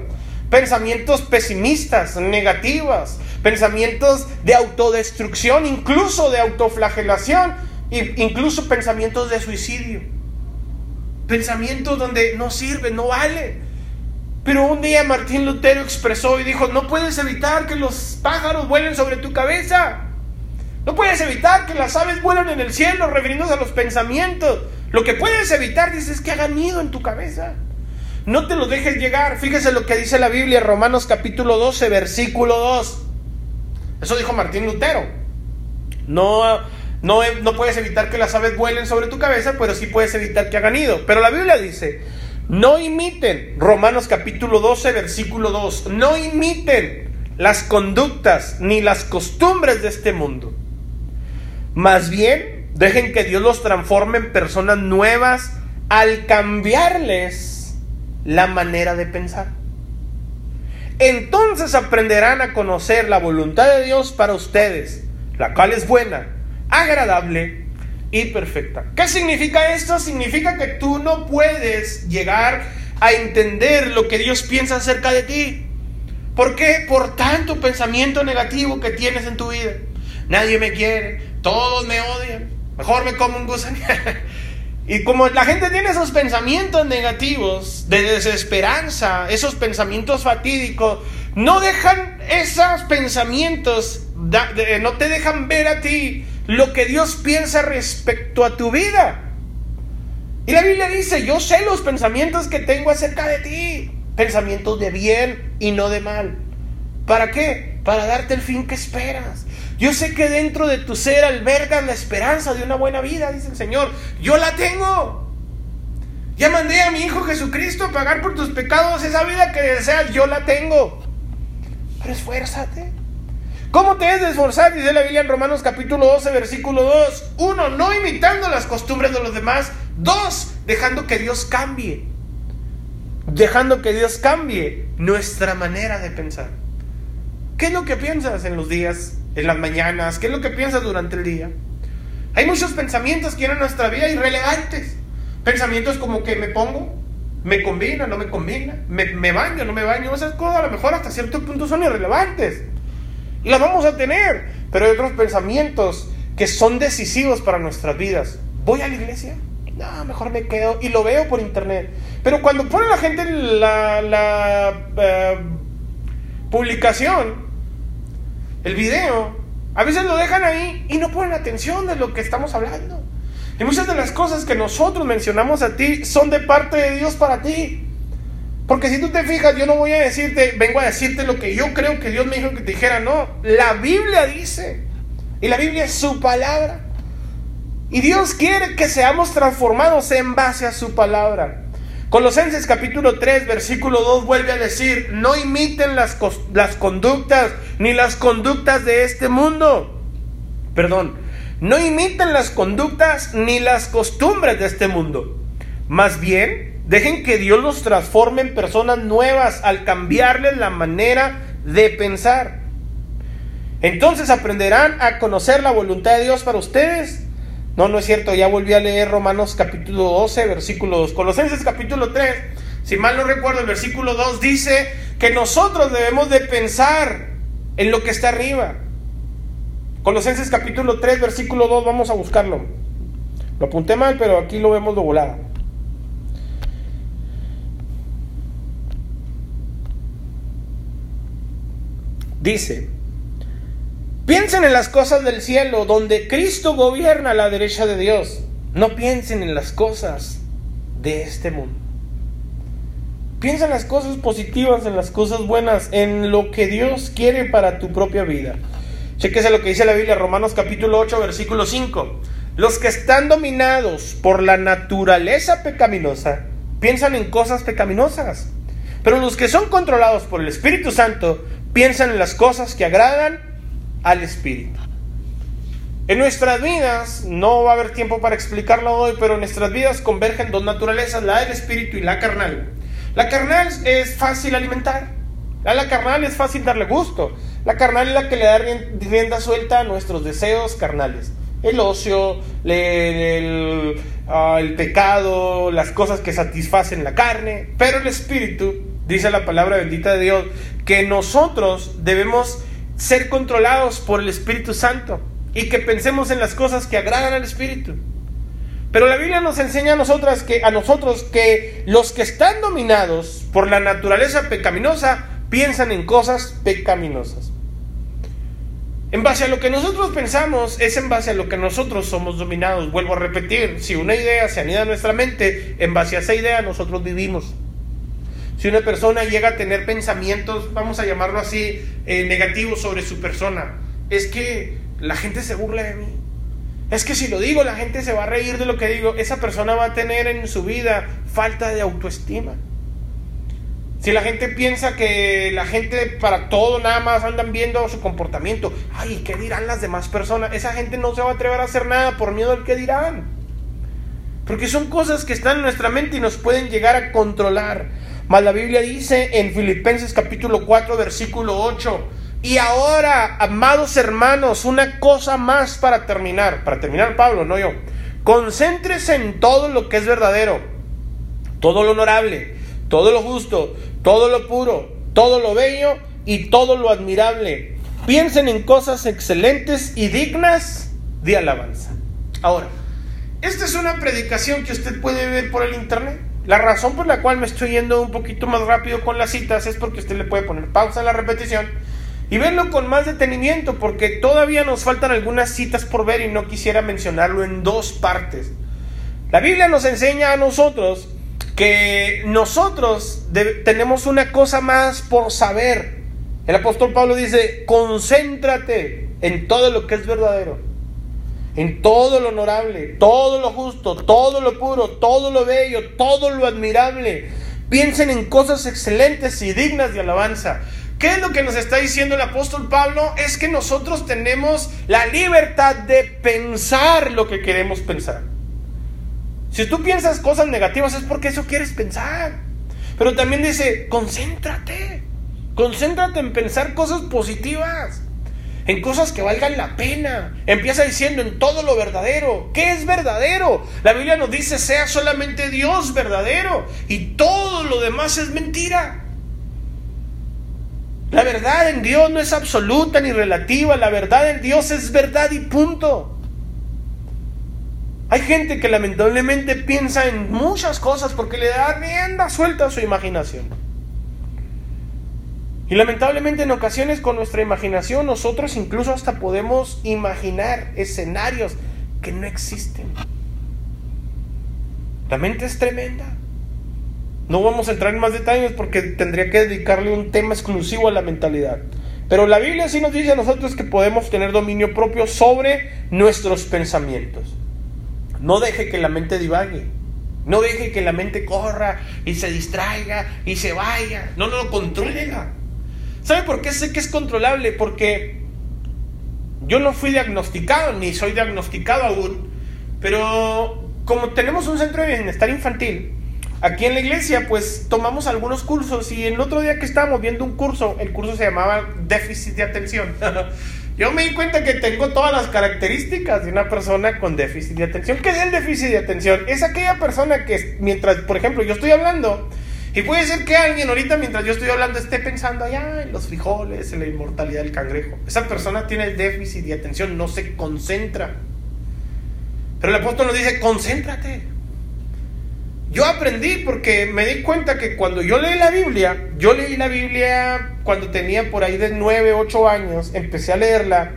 Pensamientos pesimistas, negativos, pensamientos de autodestrucción, incluso de autoflagelación, incluso pensamientos de suicidio. Pensamientos donde no sirve, no vale. Pero un día Martín Lutero expresó y dijo, no puedes evitar que los pájaros vuelen sobre tu cabeza. No puedes evitar que las aves vuelan en el cielo, refiriéndose a los pensamientos. Lo que puedes evitar, dices, es que hagan nido en tu cabeza. No te lo dejes llegar. Fíjese lo que dice la Biblia, Romanos capítulo 12, versículo 2. Eso dijo Martín Lutero. No, no, no puedes evitar que las aves vuelen sobre tu cabeza, pero sí puedes evitar que hagan nido. Pero la Biblia dice, no imiten, Romanos capítulo 12, versículo 2, no imiten las conductas ni las costumbres de este mundo más bien, dejen que Dios los transforme en personas nuevas al cambiarles la manera de pensar. Entonces aprenderán a conocer la voluntad de Dios para ustedes, la cual es buena, agradable y perfecta. ¿Qué significa esto? Significa que tú no puedes llegar a entender lo que Dios piensa acerca de ti. ¿Por qué? Por tanto pensamiento negativo que tienes en tu vida. Nadie me quiere, todos me odian. Mejor me como un gusano. y como la gente tiene esos pensamientos negativos de desesperanza, esos pensamientos fatídicos, no dejan esos pensamientos, no te dejan ver a ti lo que Dios piensa respecto a tu vida. Y la Biblia dice, yo sé los pensamientos que tengo acerca de ti, pensamientos de bien y no de mal. ¿Para qué? Para darte el fin que esperas. Yo sé que dentro de tu ser alberga la esperanza de una buena vida, dice el Señor. Yo la tengo. Ya mandé a mi Hijo Jesucristo a pagar por tus pecados. Esa vida que deseas, yo la tengo. Pero esfuérzate. ¿Cómo te debes de esforzar? Dice la Biblia en Romanos capítulo 12, versículo 2. Uno, no imitando las costumbres de los demás. Dos, dejando que Dios cambie. Dejando que Dios cambie nuestra manera de pensar. ¿Qué es lo que piensas en los días, en las mañanas? ¿Qué es lo que piensas durante el día? Hay muchos pensamientos que en nuestra vida irrelevantes. Pensamientos como que me pongo, me combina, no me combina, me, me baño, no me baño. Esas cosas a lo mejor hasta cierto punto son irrelevantes. Y las vamos a tener. Pero hay otros pensamientos que son decisivos para nuestras vidas. ¿Voy a la iglesia? No, mejor me quedo. Y lo veo por internet. Pero cuando pone la gente la, la eh, publicación, el video, a veces lo dejan ahí y no ponen atención de lo que estamos hablando. Y muchas de las cosas que nosotros mencionamos a ti son de parte de Dios para ti. Porque si tú te fijas, yo no voy a decirte, vengo a decirte lo que yo creo que Dios me dijo que te dijera, no. La Biblia dice, y la Biblia es su palabra. Y Dios quiere que seamos transformados en base a su palabra. Colosenses capítulo 3, versículo 2 vuelve a decir, no imiten las, las conductas ni las conductas de este mundo. Perdón, no imiten las conductas ni las costumbres de este mundo. Más bien, Dejen que Dios los transforme en personas nuevas al cambiarles la manera de pensar. Entonces aprenderán a conocer la voluntad de Dios para ustedes. No, no es cierto, ya volví a leer Romanos capítulo 12, versículo 2. Colosenses capítulo 3, si mal no recuerdo, el versículo 2 dice que nosotros debemos de pensar en lo que está arriba. Colosenses capítulo 3, versículo 2, vamos a buscarlo. Lo apunté mal, pero aquí lo vemos de volada. Dice, piensen en las cosas del cielo, donde Cristo gobierna a la derecha de Dios. No piensen en las cosas de este mundo. Piensa en las cosas positivas, en las cosas buenas, en lo que Dios quiere para tu propia vida. Chequese lo que dice la Biblia, Romanos capítulo 8, versículo 5. Los que están dominados por la naturaleza pecaminosa piensan en cosas pecaminosas. Pero los que son controlados por el Espíritu Santo piensan en las cosas que agradan al Espíritu. En nuestras vidas, no va a haber tiempo para explicarlo hoy, pero en nuestras vidas convergen dos naturalezas, la del espíritu y la carnal. La carnal es fácil alimentar, la carnal es fácil darle gusto, la carnal es la que le da rienda suelta a nuestros deseos carnales. El ocio, el, ah, el pecado, las cosas que satisfacen la carne, pero el espíritu, dice la palabra bendita de Dios, que nosotros debemos ser controlados por el Espíritu Santo y que pensemos en las cosas que agradan al Espíritu. Pero la Biblia nos enseña a nosotras que a nosotros que los que están dominados por la naturaleza pecaminosa piensan en cosas pecaminosas. En base a lo que nosotros pensamos es en base a lo que nosotros somos dominados. Vuelvo a repetir, si una idea se anida en nuestra mente, en base a esa idea nosotros vivimos. Si una persona llega a tener pensamientos, vamos a llamarlo así, eh, negativos sobre su persona, es que la gente se burla de mí. Es que si lo digo, la gente se va a reír de lo que digo. Esa persona va a tener en su vida falta de autoestima. Si la gente piensa que la gente para todo nada más andan viendo su comportamiento, ay, ¿qué dirán las demás personas? Esa gente no se va a atrever a hacer nada por miedo al que dirán. Porque son cosas que están en nuestra mente y nos pueden llegar a controlar. Mas la Biblia dice en Filipenses capítulo 4 versículo 8, y ahora, amados hermanos, una cosa más para terminar, para terminar Pablo, no yo, concéntrese en todo lo que es verdadero, todo lo honorable, todo lo justo, todo lo puro, todo lo bello y todo lo admirable. Piensen en cosas excelentes y dignas de alabanza. Ahora, esta es una predicación que usted puede ver por el internet. La razón por la cual me estoy yendo un poquito más rápido con las citas es porque usted le puede poner pausa a la repetición y verlo con más detenimiento porque todavía nos faltan algunas citas por ver y no quisiera mencionarlo en dos partes. La Biblia nos enseña a nosotros que nosotros tenemos una cosa más por saber. El apóstol Pablo dice, concéntrate en todo lo que es verdadero en todo lo honorable, todo lo justo, todo lo puro, todo lo bello, todo lo admirable. Piensen en cosas excelentes y dignas de alabanza. ¿Qué es lo que nos está diciendo el apóstol Pablo? Es que nosotros tenemos la libertad de pensar lo que queremos pensar. Si tú piensas cosas negativas es porque eso quieres pensar. Pero también dice, concéntrate. Concéntrate en pensar cosas positivas. En cosas que valgan la pena. Empieza diciendo en todo lo verdadero. ¿Qué es verdadero? La Biblia nos dice, sea solamente Dios verdadero. Y todo lo demás es mentira. La verdad en Dios no es absoluta ni relativa, la verdad en Dios es verdad y punto. Hay gente que lamentablemente piensa en muchas cosas porque le da rienda suelta a su imaginación. Y lamentablemente en ocasiones con nuestra imaginación nosotros incluso hasta podemos imaginar escenarios que no existen. La mente es tremenda. No vamos a entrar en más detalles porque tendría que dedicarle un tema exclusivo a la mentalidad. Pero la Biblia sí nos dice a nosotros que podemos tener dominio propio sobre nuestros pensamientos. No deje que la mente divague. No deje que la mente corra y se distraiga y se vaya. No, no, controlela. ¿Sabe por qué sé que es controlable? Porque yo no fui diagnosticado ni soy diagnosticado aún. Pero como tenemos un centro de bienestar infantil, Aquí en la iglesia, pues tomamos algunos cursos y el otro día que estábamos viendo un curso, el curso se llamaba déficit de atención. Yo me di cuenta que tengo todas las características de una persona con déficit de atención. ¿Qué es el déficit de atención? Es aquella persona que mientras, por ejemplo, yo estoy hablando y puede ser que alguien ahorita mientras yo estoy hablando esté pensando allá en los frijoles, en la inmortalidad del cangrejo. Esa persona tiene el déficit de atención, no se concentra. Pero el apóstol nos dice, concéntrate. Yo aprendí porque me di cuenta que cuando yo leí la Biblia, yo leí la Biblia cuando tenía por ahí de 9, 8 años, empecé a leerla.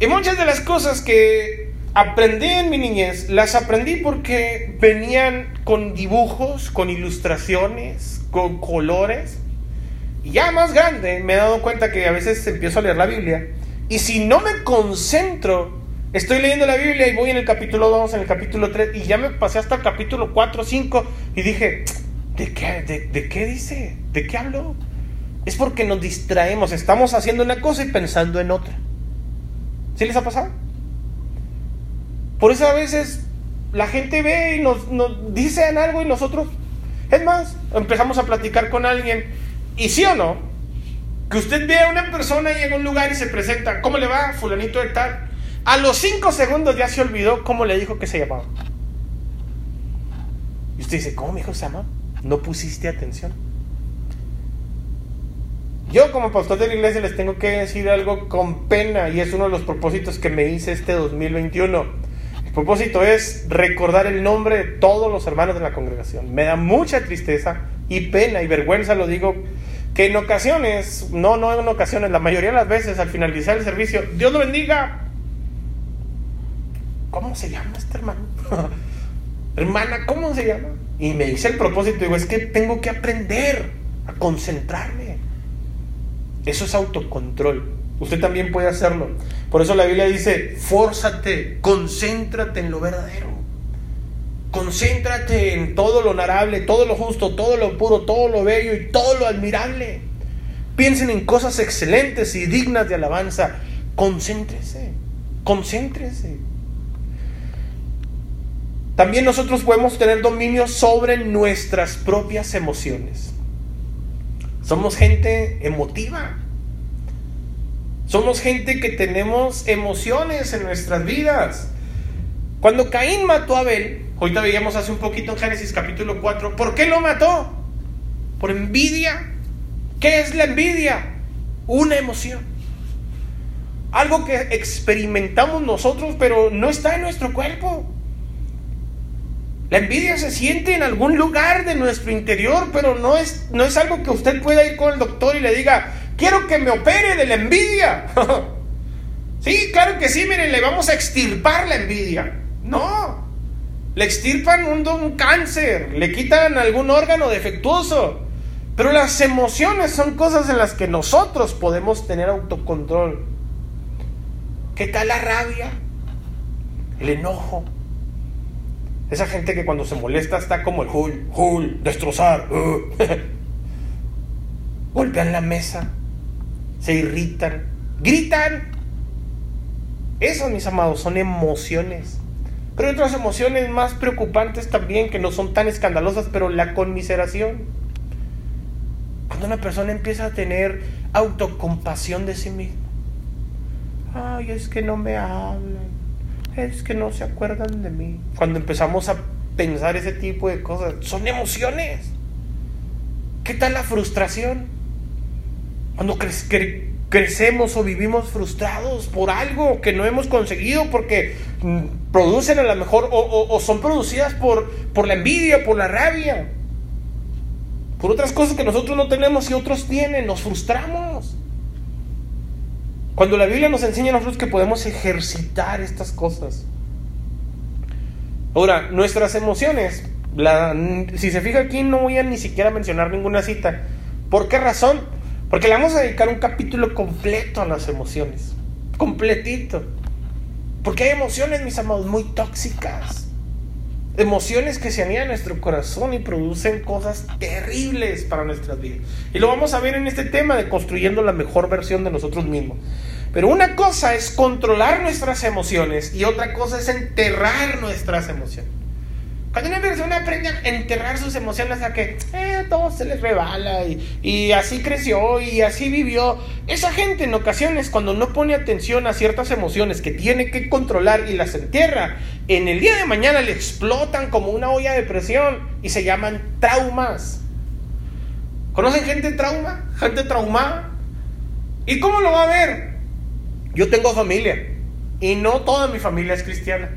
Y muchas de las cosas que aprendí en mi niñez, las aprendí porque venían con dibujos, con ilustraciones, con colores. Y ya más grande me he dado cuenta que a veces empiezo a leer la Biblia. Y si no me concentro Estoy leyendo la Biblia y voy en el capítulo 2, en el capítulo 3, y ya me pasé hasta el capítulo 4, 5, y dije, ¿de qué, de, qué dice? ¿De qué hablo? Es porque nos distraemos, estamos haciendo una cosa y pensando en otra. ¿Sí les ha pasado? Por eso a veces la gente ve y nos, nos dicen algo y nosotros, es más, empezamos a platicar con alguien, y sí o no, que usted ve a una persona y llega a un lugar y se presenta, ¿cómo le va? Fulanito de tal a los cinco segundos ya se olvidó cómo le dijo que se llamaba. Y usted dice, ¿cómo mi hijo se llama? No pusiste atención. Yo como pastor de la iglesia les tengo que decir algo con pena y es uno de los propósitos que me hice este 2021. Propósito es recordar el nombre de todos los hermanos de la congregación. Me da mucha tristeza y pena y vergüenza, lo digo, que en ocasiones, no, no en ocasiones, la mayoría de las veces al finalizar el servicio, Dios lo bendiga, ¿cómo se llama este hermano? Hermana, ¿cómo se llama? Y me dice el propósito, digo, es que tengo que aprender a concentrarme. Eso es autocontrol. Usted también puede hacerlo. Por eso la Biblia dice, fórzate, concéntrate en lo verdadero. Concéntrate en todo lo honorable, todo lo justo, todo lo puro, todo lo bello y todo lo admirable. Piensen en cosas excelentes y dignas de alabanza. Concéntrese, concéntrese. También nosotros podemos tener dominio sobre nuestras propias emociones. Somos gente emotiva. Somos gente que tenemos emociones en nuestras vidas. Cuando Caín mató a Abel, ahorita veíamos hace un poquito en Génesis capítulo 4, ¿por qué lo mató? Por envidia. ¿Qué es la envidia? Una emoción. Algo que experimentamos nosotros, pero no está en nuestro cuerpo. La envidia se siente en algún lugar de nuestro interior, pero no es, no es algo que usted pueda ir con el doctor y le diga, quiero que me opere de la envidia. sí, claro que sí, miren, le vamos a extirpar la envidia. No, le extirpan un, cáncer, le quitan algún órgano defectuoso. Pero las emociones son cosas en las que nosotros podemos tener autocontrol. ¿Qué tal la rabia? El enojo, esa gente que cuando se molesta está como el Hul, Hul, destrozar. Golpean la mesa, se irritan, gritan. Esas, mis amados, son emociones. Pero hay otras emociones más preocupantes también que no son tan escandalosas, pero la conmiseración. Cuando una persona empieza a tener autocompasión de sí misma. Ay, es que no me hablan. Es que no se acuerdan de mí. Cuando empezamos a pensar ese tipo de cosas, son emociones. ¿Qué tal la frustración? Cuando crecemos o vivimos frustrados por algo que no hemos conseguido porque mm, producen a lo mejor o, son producidas por, por la envidia, por la rabia, por otras cosas que nosotros no tenemos y otros tienen, nos frustramos. Cuando la Biblia nos enseña a nosotros que podemos ejercitar estas cosas. Ahora, nuestras emociones, si se fija aquí no voy a ni siquiera mencionar ninguna cita. ¿Por qué razón? Porque le vamos a dedicar un capítulo completo a las emociones. Completito. Porque hay emociones, mis amados, muy tóxicas. Emociones que se anidan en nuestro corazón y producen cosas terribles para nuestras vidas. Y lo vamos a ver en este tema de construyendo la mejor versión de nosotros mismos. Pero una cosa es controlar nuestras emociones y otra cosa es enterrar nuestras emociones. Cuando una persona aprende a enterrar sus emociones a que eh, todo se les rebala y, y, así creció y así vivió, esa gente en ocasiones cuando no pone atención a ciertas emociones que tiene que controlar y las entierra, en el día de mañana le explotan como una olla de presión y se llaman traumas. ¿Conocen gente trauma? Gente traumada. ¿Y cómo lo va a ver? Yo tengo familia y no toda mi familia es cristiana.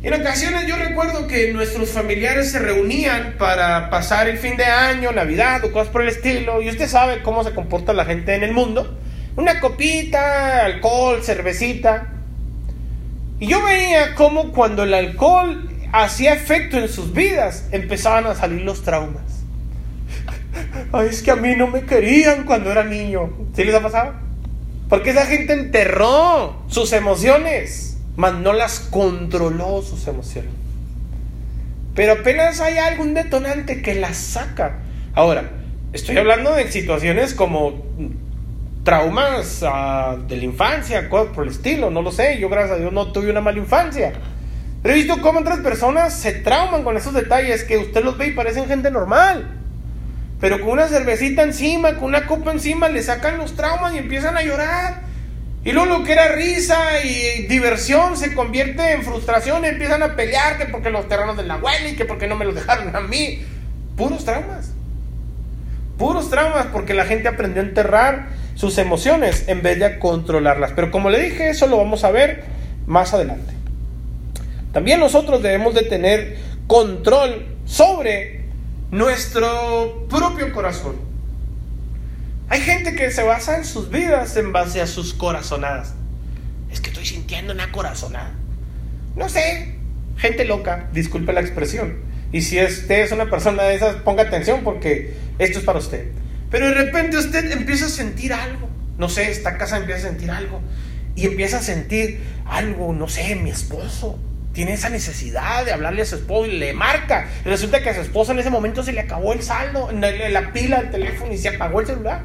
En ocasiones yo recuerdo que nuestros familiares se reunían para pasar el fin de año, Navidad o cosas por el estilo, y usted sabe cómo se comporta la gente en el mundo. Una copita, alcohol, cervecita. Y yo veía cómo cuando el alcohol hacía efecto en sus vidas, empezaban a salir los traumas. Ay, es que a mí no me querían cuando era niño. ¿Sí les ha pasado? Porque esa gente enterró sus emociones, mas no las controló sus emociones. Pero apenas hay algún detonante que las saca. Ahora, estoy hablando de situaciones como traumas ah, de la infancia, cosas por el estilo, no lo sé. Yo, gracias a Dios, no tuve una mala infancia. Pero he visto cómo otras personas se trauman con esos detalles que usted los ve y parecen gente normal. Pero con una cervecita encima, con una copa encima, le sacan los traumas y empiezan a llorar. Y luego lo que era risa y diversión se convierte en frustración y empiezan a pelear que porque los terrenos de la abuela y que porque no me los dejaron a mí. Puros traumas. Puros traumas porque la gente aprendió a enterrar sus emociones en vez de controlarlas. Pero como le dije, eso lo vamos a ver más adelante. También nosotros debemos de tener control sobre nuestro propio corazón. Hay gente que se basa en sus vidas en base a sus corazonadas. Es que estoy sintiendo una corazonada. No sé, gente loca, disculpe la expresión. Y si usted es una persona de esas, ponga atención porque esto es para usted. Pero de repente usted empieza a sentir algo. No sé, esta casa empieza a sentir algo. Y empieza a sentir algo, no sé, mi esposo, tiene esa necesidad de hablarle a su esposo y le marca. Resulta que a su esposo en ese momento se le acabó el saldo, la pila del teléfono y se apagó el celular.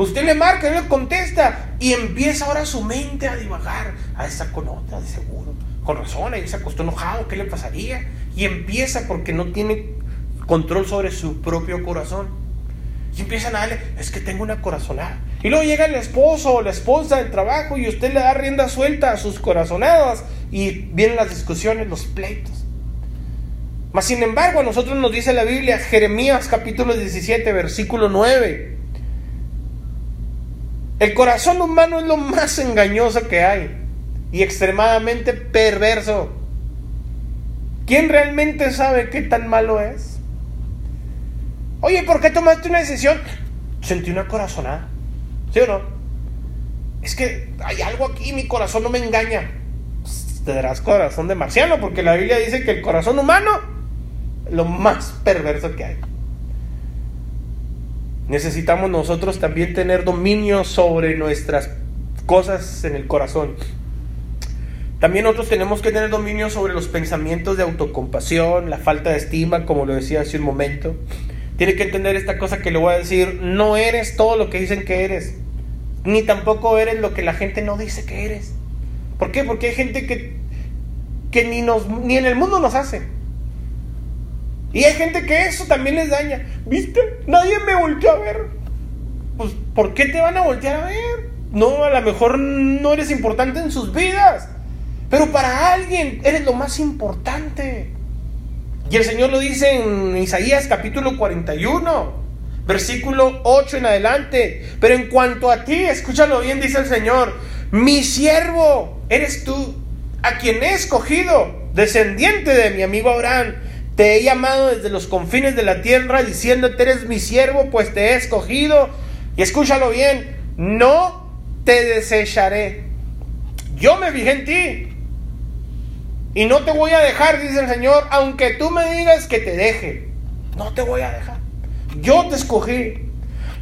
Usted le marca, él le contesta y empieza ahora su mente a divagar. A esa con otra, de seguro. Con razón, ahí se acostó enojado, ¿qué le pasaría? Y empieza porque no tiene control sobre su propio corazón. Y empiezan a darle, es que tengo una corazonada. Y luego llega el esposo o la esposa del trabajo y usted le da rienda suelta a sus corazonadas y vienen las discusiones, los pleitos. Mas sin embargo, a nosotros nos dice la Biblia, Jeremías capítulo 17, versículo 9. El corazón humano es lo más engañoso que hay y extremadamente perverso. ¿Quién realmente sabe qué tan malo es? Oye, ¿por qué tomaste una decisión? Sentí una corazonada. ¿Sí o no? Es que hay algo aquí, mi corazón no me engaña tendrás corazón de marciano, porque la Biblia dice que el corazón humano es lo más perverso que hay. Necesitamos nosotros también tener dominio sobre nuestras cosas en el corazón. También nosotros tenemos que tener dominio sobre los pensamientos de autocompasión, la falta de estima, como lo decía hace un momento. tiene que entender esta cosa que le voy a decir. No eres todo lo que dicen que eres. Ni tampoco eres lo que la gente no dice que eres. ¿Por qué? Porque hay gente que, que ni, en el mundo nos hace. Y hay gente que eso también les daña. ¿Viste? Nadie me volteó a ver. Pues, ¿por qué te van a voltear a ver? No, a lo mejor no eres importante en sus vidas. Pero para alguien eres lo más importante. Y el Señor lo dice en Isaías capítulo 41, versículo 8 en adelante. Pero en cuanto a ti, escúchalo bien, dice el Señor, mi siervo eres tú, a quien he escogido, descendiente de mi amigo Abraham te he llamado desde los confines de la tierra diciéndote eres mi siervo, pues te he escogido. Y escúchalo bien, no te desecharé. Yo me fijé en ti. Y no te voy a dejar, dice el Señor, aunque tú me digas que te deje. No te voy a dejar. Yo te escogí.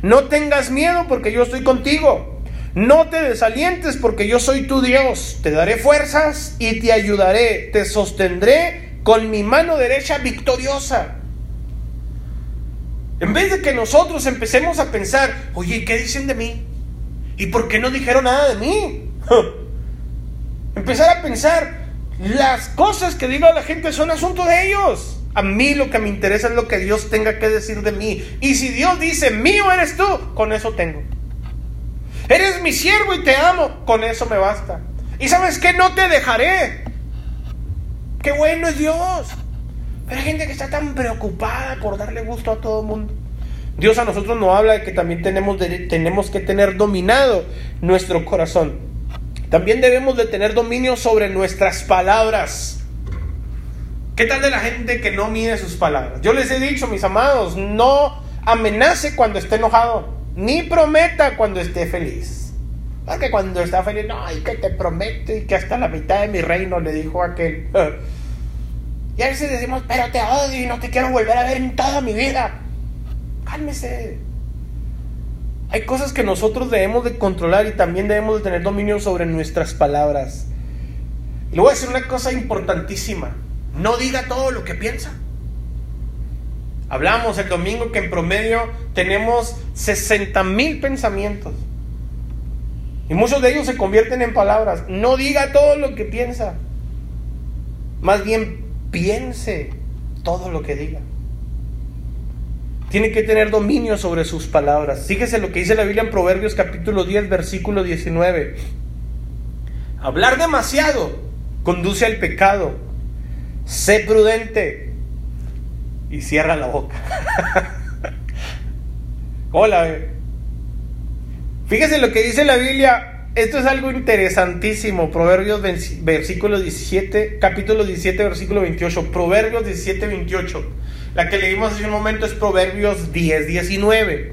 No tengas miedo porque yo estoy contigo. No te desalientes porque yo soy tu Dios. Te daré fuerzas y te ayudaré. Te sostendré con mi mano derecha victoriosa. En vez de que nosotros empecemos a pensar, oye, ¿qué dicen de mí? ¿Y por qué no dijeron nada de mí? Empezar a pensar, las cosas que diga la gente son asunto de ellos. A mí lo que me interesa es lo que Dios tenga que decir de mí. Y si Dios dice, mío eres tú, con eso tengo. Eres mi siervo y te amo, con eso me basta. Y sabes que no te dejaré. Qué bueno es Dios. Pero hay gente que está tan preocupada por darle gusto a todo el mundo. Dios a nosotros nos habla de que también tenemos, tenemos que tener dominado nuestro corazón. También debemos de tener dominio sobre nuestras palabras. ¿Qué tal de la gente que no mide sus palabras? Yo les he dicho, mis amados, no amenace cuando esté enojado, ni prometa cuando esté feliz. Porque cuando está feliz, no, y que te prometo y que hasta la mitad de mi reino le dijo aquel. Y a veces decimos, pero te odio y no te quiero volver a ver en toda mi vida. Cálmese. Hay cosas que nosotros debemos de controlar y también debemos de tener dominio sobre nuestras palabras. Y le voy a decir una cosa importantísima. No diga todo lo que piensa. Hablamos el domingo que en promedio tenemos 60 mil pensamientos. Y muchos de ellos se convierten en palabras. No diga todo lo que piensa. Más bien piense todo lo que diga. Tiene que tener dominio sobre sus palabras. Fíjese lo que dice la Biblia en Proverbios capítulo 10, versículo 19. Hablar demasiado conduce al pecado. Sé prudente y cierra la boca. Hola. Fíjese lo que dice la Biblia. Esto es algo interesantísimo. Proverbios versículo 17, capítulo 17, versículo 28. Proverbios 17, 28. La que leímos hace un momento es Proverbios 10, 19.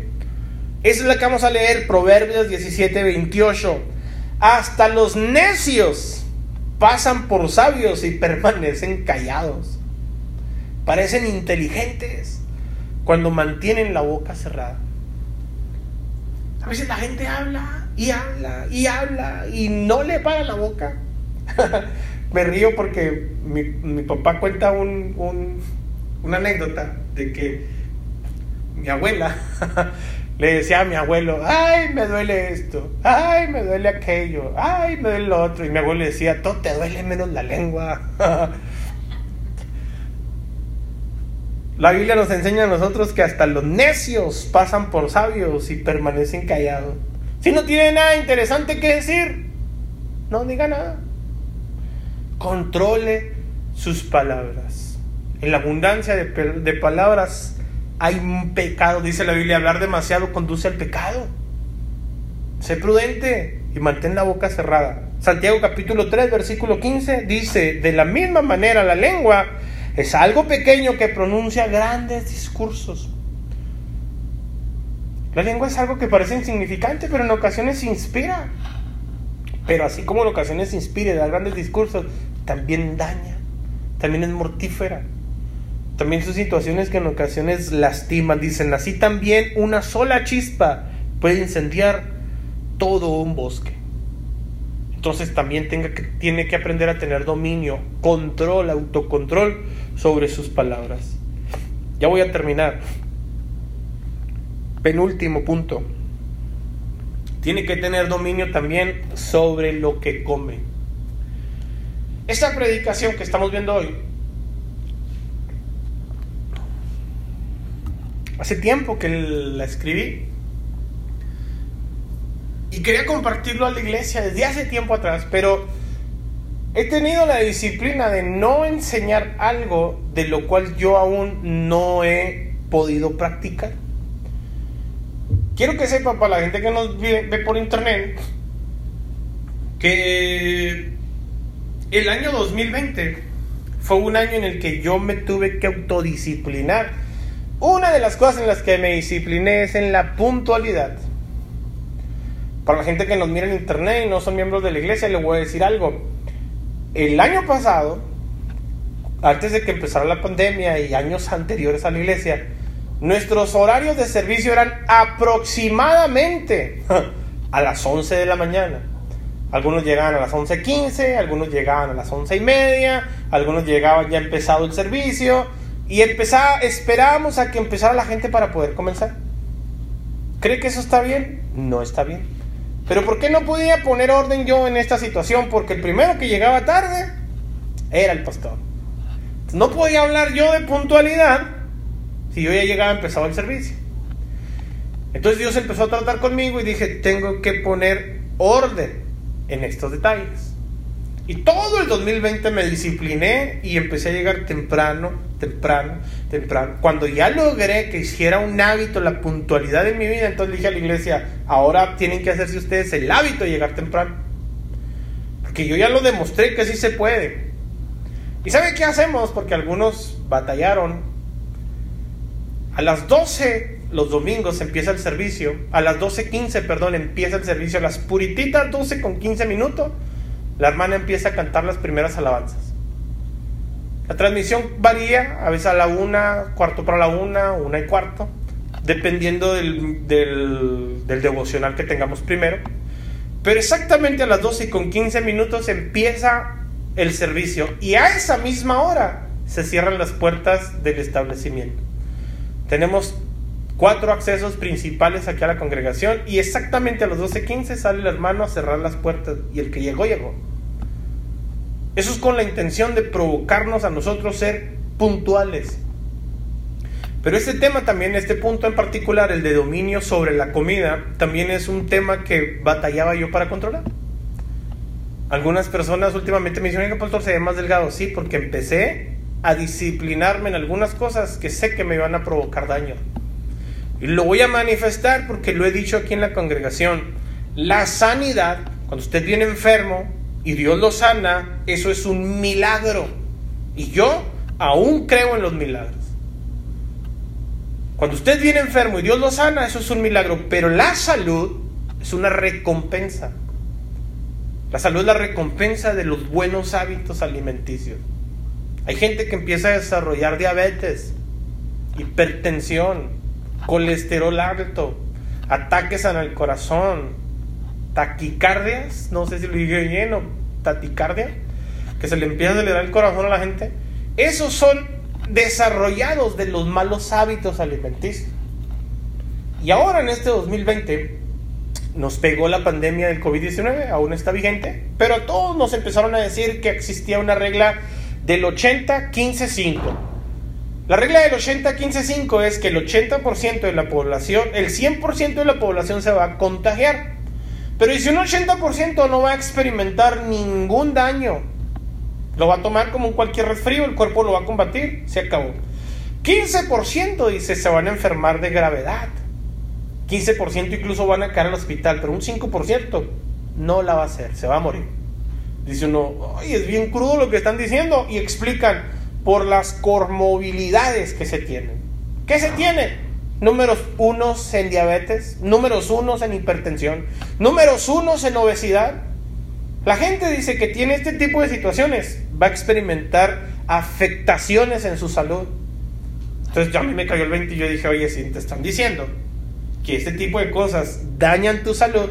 Esa es la que vamos a leer, Proverbios 17, 28. Hasta los necios pasan por sabios y permanecen callados. Parecen inteligentes cuando mantienen la boca cerrada. A veces la gente habla y habla y habla y no le para la boca. Me río porque mi, papá cuenta un, una anécdota de que mi abuela le decía a mi abuelo, ay, me duele esto, ay, me duele aquello, ay, me duele lo otro. Y mi abuelo decía, todo te duele menos la lengua. La Biblia nos enseña a nosotros que hasta los necios pasan por sabios y permanecen callados. Si no tiene nada interesante que decir, no diga nada. Controle sus palabras. En la abundancia de, de palabras hay un pecado, dice la Biblia, hablar demasiado conduce al pecado. Sé prudente y mantén la boca cerrada. Santiago capítulo 3, versículo 15 dice, de la misma manera la lengua es algo pequeño que pronuncia grandes discursos. La lengua es algo que parece insignificante, pero en ocasiones inspira. Pero así como en ocasiones inspira y da grandes discursos, también daña, también es mortífera. También son situaciones que en ocasiones lastiman. Dicen, así también una sola chispa puede incendiar todo un bosque. Entonces también tiene que aprender a tener dominio, control, autocontrol sobre sus palabras. Ya voy a terminar. penúltimo punto. Tiene que tener dominio también sobre lo que come. Esta predicación que estamos viendo hoy, hace tiempo que la escribí y quería compartirlo a la iglesia desde hace tiempo atrás, pero he tenido la disciplina de no enseñar algo de lo cual yo aún no he podido practicar. Quiero que sepa para la gente que nos ve, por internet que el año 2020 fue un año en el que yo me tuve que autodisciplinar. Una de las cosas en las que me discipliné es en la puntualidad. Para la gente que nos mira en internet y no son miembros de la iglesia, le voy a decir algo. El año pasado, antes de que empezara la pandemia y años anteriores a la iglesia, nuestros horarios de servicio eran aproximadamente a las 11 de la mañana. Algunos llegaban a las 11.15, algunos llegaban a las 11 y media, algunos llegaban ya empezado el servicio y empezaba, esperábamos a que empezara la gente para poder comenzar. ¿Cree que eso está bien? No está bien. Pero ¿por qué no podía poner orden yo en esta situación? Porque el primero que llegaba tarde era el pastor. No podía hablar yo de puntualidad si yo ya llegaba empezado el servicio. Entonces Dios empezó a tratar conmigo y dije, tengo que poner orden en estos detalles. Y todo el 2020 me discipliné y empecé a llegar temprano, temprano, temprano. Cuando ya logré que hiciera un hábito la puntualidad en mi vida, entonces dije a la iglesia, ahora tienen que hacerse ustedes el hábito de llegar temprano. Porque yo ya lo demostré que sí se puede. ¿Y sabe qué hacemos? Porque algunos batallaron. A las 12 los domingos empieza el servicio. A las 12.15, perdón, empieza el servicio. A las purititas 12 con 15 minutos la hermana empieza a cantar las primeras alabanzas. La transmisión varía, a veces a la una, cuarto para la una, una y cuarto, dependiendo del, devocional que tengamos primero. Pero exactamente a las 12 y con 15 minutos empieza el servicio y a esa misma hora se cierran las puertas del establecimiento. Tenemos cuatro accesos principales aquí a la congregación y exactamente a las 12.15 sale el hermano a cerrar las puertas y el que llegó llegó. Eso es con la intención de provocarnos a nosotros ser puntuales. Pero este tema también, este punto en particular, el de dominio sobre la comida, también es un tema que batallaba yo para controlar. Algunas personas últimamente me dicen, que pastor, se ve más delgado. Sí, porque empecé a disciplinarme en algunas cosas que sé que me iban a provocar daño. Y lo voy a manifestar porque lo he dicho aquí en la congregación. La sanidad, cuando usted viene enfermo y Dios lo sana, eso es un milagro. Y yo aún creo en los milagros. Cuando usted viene enfermo y Dios lo sana, eso es un milagro. Pero la salud es una recompensa. La salud es la recompensa de los buenos hábitos alimenticios. Hay gente que empieza a desarrollar diabetes, hipertensión, colesterol alto, ataques el corazón, taquicardias, no sé si lo dije bien, o taticardia, que se le empieza a acelerar el corazón a la gente. Esos son desarrollados de los malos hábitos alimenticios. Y ahora en este 2020 nos pegó la pandemia del COVID-19, aún está vigente, pero todos nos empezaron a decir que existía una regla del 80-15-5 la regla del 80-15-5 es que el 80% de la población, el 100% de la población se va a contagiar. Pero si un 80% no va a experimentar ningún daño, lo va a tomar como cualquier resfrío, el cuerpo lo va a combatir, se acabó. 15% dice se van a enfermar de gravedad. 15% incluso van a caer al hospital, pero un 5% no la va a hacer, se va a morir. Dice uno, ay, es bien crudo lo que están diciendo y explican, por las comorbilidades que se tienen. ¿Qué se tiene? Números unos en diabetes, números unos en hipertensión, números unos en obesidad. La gente dice que tiene este tipo de situaciones, va a experimentar afectaciones en su salud. Entonces ya a mí me cayó el 20 y yo dije, oye, si te están diciendo que este tipo de cosas dañan tu salud,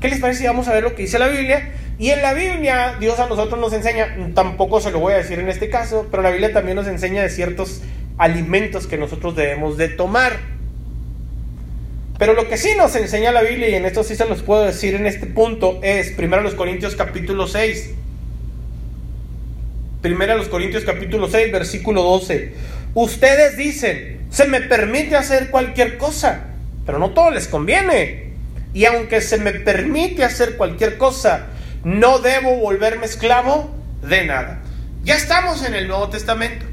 ¿qué les parece si vamos a ver lo que dice la Biblia? Y en la Biblia, Dios a nosotros nos enseña, tampoco se lo voy a decir en este caso, pero la Biblia también nos enseña de ciertos alimentos que nosotros debemos de tomar. Pero lo que sí nos enseña la Biblia, y en esto sí se los puedo decir en este punto, es 1 Corintios capítulo 6. 1 Corintios capítulo 6, versículo 12. Ustedes dicen, se me permite hacer cualquier cosa, pero no todo les conviene. Y aunque se me permite hacer cualquier cosa, no debo volverme esclavo de nada. Ya estamos en el Nuevo Testamento.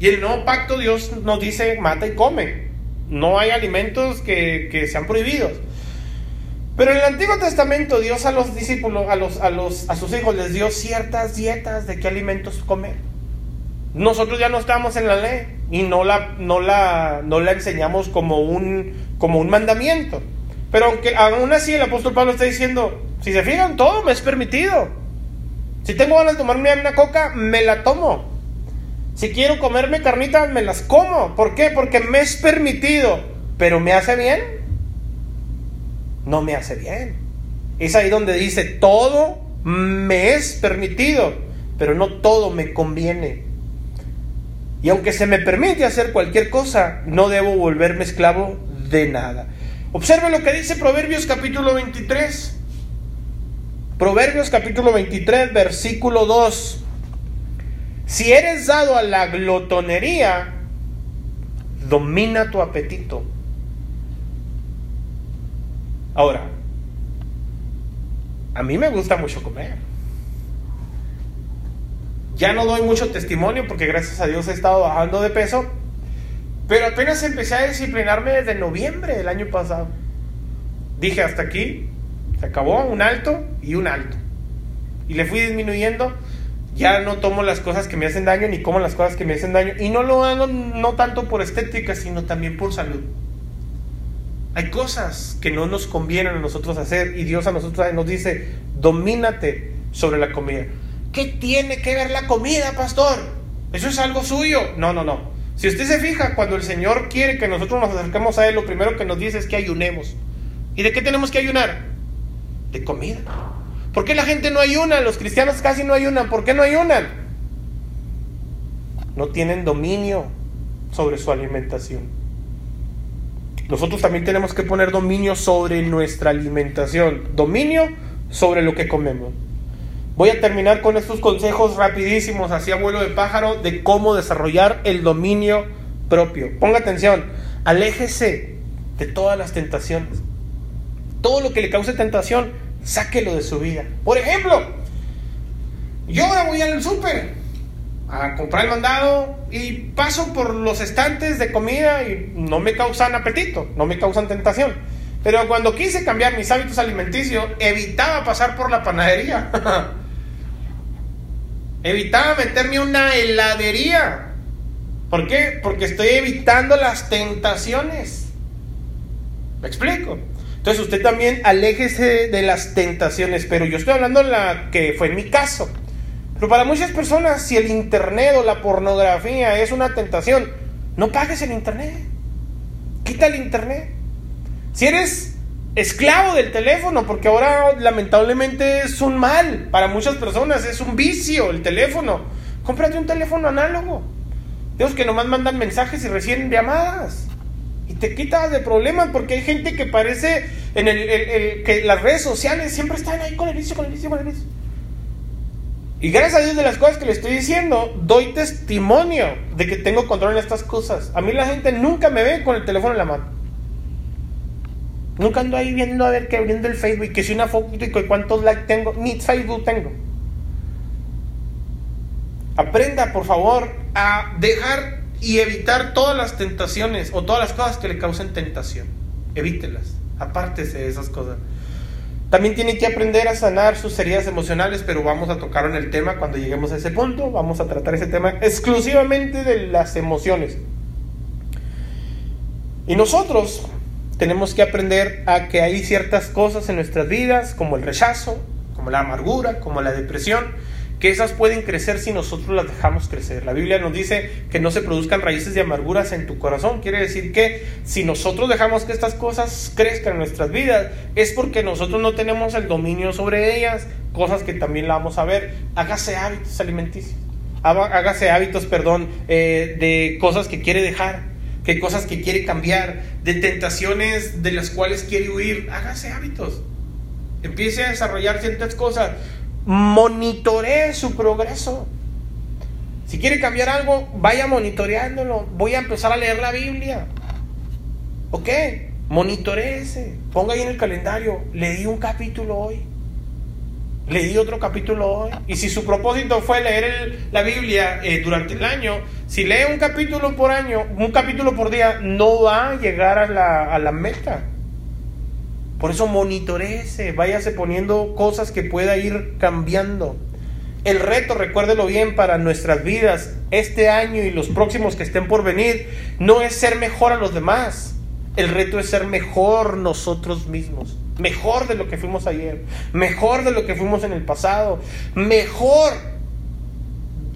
Y el nuevo pacto Dios nos dice, mata y come. No hay alimentos que, sean prohibidos. Pero en el Antiguo Testamento Dios a los discípulos, a, los, a, los, a sus hijos les dio ciertas dietas de qué alimentos comer. Nosotros ya no estamos en la ley y no la, no la, no la enseñamos como un, como un mandamiento. Pero aunque aún así el apóstol Pablo está diciendo, si se fijan, todo me es permitido. Si tengo ganas de tomarme una coca, me la tomo. Si quiero comerme carnitas, me las como. ¿Por qué? Porque me es permitido. Pero ¿me hace bien? No me hace bien. Es ahí donde dice, todo me es permitido, pero no todo me conviene. Y aunque se me permite hacer cualquier cosa, no debo volverme esclavo de nada. Observe lo que dice Proverbios capítulo 23. Proverbios capítulo 23, versículo 2. Si eres dado a la glotonería, domina tu apetito. Ahora, a mí me gusta mucho comer. Ya no doy mucho testimonio porque gracias a Dios he estado bajando de peso, pero apenas empecé a disciplinarme desde noviembre del año pasado. Dije hasta aquí, se acabó un alto y un alto. Y le fui disminuyendo ya no tomo las cosas que me hacen daño ni como las cosas que me hacen daño. Y no lo hago no tanto por estética, sino también por salud. Hay cosas que no nos convienen a nosotros hacer y Dios a nosotros nos dice, domínate sobre la comida. ¿Qué tiene que ver la comida, pastor? Eso es algo suyo. No, no, no. Si usted se fija, cuando el Señor quiere que nosotros nos acerquemos a Él, lo primero que nos dice es que ayunemos. ¿Y de qué tenemos que ayunar? De comida. ¿Por qué la gente no ayuna? Los cristianos casi no ayunan. ¿Por qué no ayunan? No tienen dominio sobre su alimentación. Nosotros también tenemos que poner dominio sobre nuestra alimentación. Dominio sobre lo que comemos. Voy a terminar con estos consejos rapidísimos, así a vuelo de pájaro, de cómo desarrollar el dominio propio. Ponga atención, aléjese de todas las tentaciones. Todo lo que le cause tentación, sáquelo de su vida. Por ejemplo, yo ahora voy al súper a comprar el mandado y paso por los estantes de comida y no me causan apetito, no me causan tentación. Pero cuando quise cambiar mis hábitos alimenticios, evitaba pasar por la panadería. evitaba meterme una heladería. ¿Por qué? Porque estoy evitando las tentaciones. ¿Me explico? Entonces usted también aléjese de las tentaciones, pero yo estoy hablando de la que fue en mi caso. Pero para muchas personas, si el internet o la pornografía es una tentación, no pagues el internet. Quita el internet. Si eres esclavo del teléfono, porque ahora lamentablemente es un mal para muchas personas, es un vicio el teléfono. Cómprate un teléfono análogo. Dios que nomás mandan mensajes y reciben llamadas y te quitas de problemas porque hay gente que parece en el, que las redes sociales siempre están ahí con el vicio, con el vicio, con el vicio. Y gracias a Dios de las cosas que le estoy diciendo, doy testimonio de que tengo control en estas cosas. A mí la gente nunca me ve con el teléfono en la mano. Nunca ando ahí viendo a ver que abriendo el Facebook, que si una foto y cuántos likes tengo, ni Facebook tengo. Aprenda, por favor, a dejar y evitar todas las tentaciones o todas las cosas que le causen tentación. Evítelas, apártese de esas cosas. También tiene que aprender a sanar sus heridas emocionales, pero vamos a tocar en el tema cuando lleguemos a ese punto. Vamos a tratar ese tema exclusivamente de las emociones. Y nosotros tenemos que aprender a que hay ciertas cosas en nuestras vidas, como el rechazo, como la amargura, como la depresión, que esas pueden crecer si nosotros las dejamos crecer. La Biblia nos dice que no se produzcan raíces de amarguras en tu corazón. Quiere decir que si nosotros dejamos que estas cosas crezcan en nuestras vidas, es porque nosotros no tenemos el dominio sobre ellas, cosas que también la vamos a ver. Hágase hábitos alimenticios, hágase hábitos, perdón, eh, de cosas que quiere dejar. Que cosas que quiere cambiar, de tentaciones de las cuales quiere huir. Hágase hábitos. Empiece a desarrollar ciertas cosas. Monitoree su progreso. Si quiere cambiar algo, vaya monitoreándolo. Voy a empezar a leer la Biblia. ¿Ok? Monitoreese. Ponga ahí en el calendario. Leí un capítulo hoy. Leí otro capítulo hoy. Y si su propósito fue leer la Biblia eh, durante el año, si lee un capítulo por año, un capítulo por día, no va a llegar a la, a la meta. Por eso monitoreese, váyase poniendo cosas que pueda ir cambiando. El reto, recuérdelo bien, para nuestras vidas este año y los próximos que estén por venir, no es ser mejor a los demás. El reto es ser mejor nosotros mismos. Mejor de lo que fuimos ayer. Mejor de lo que fuimos en el pasado. Mejor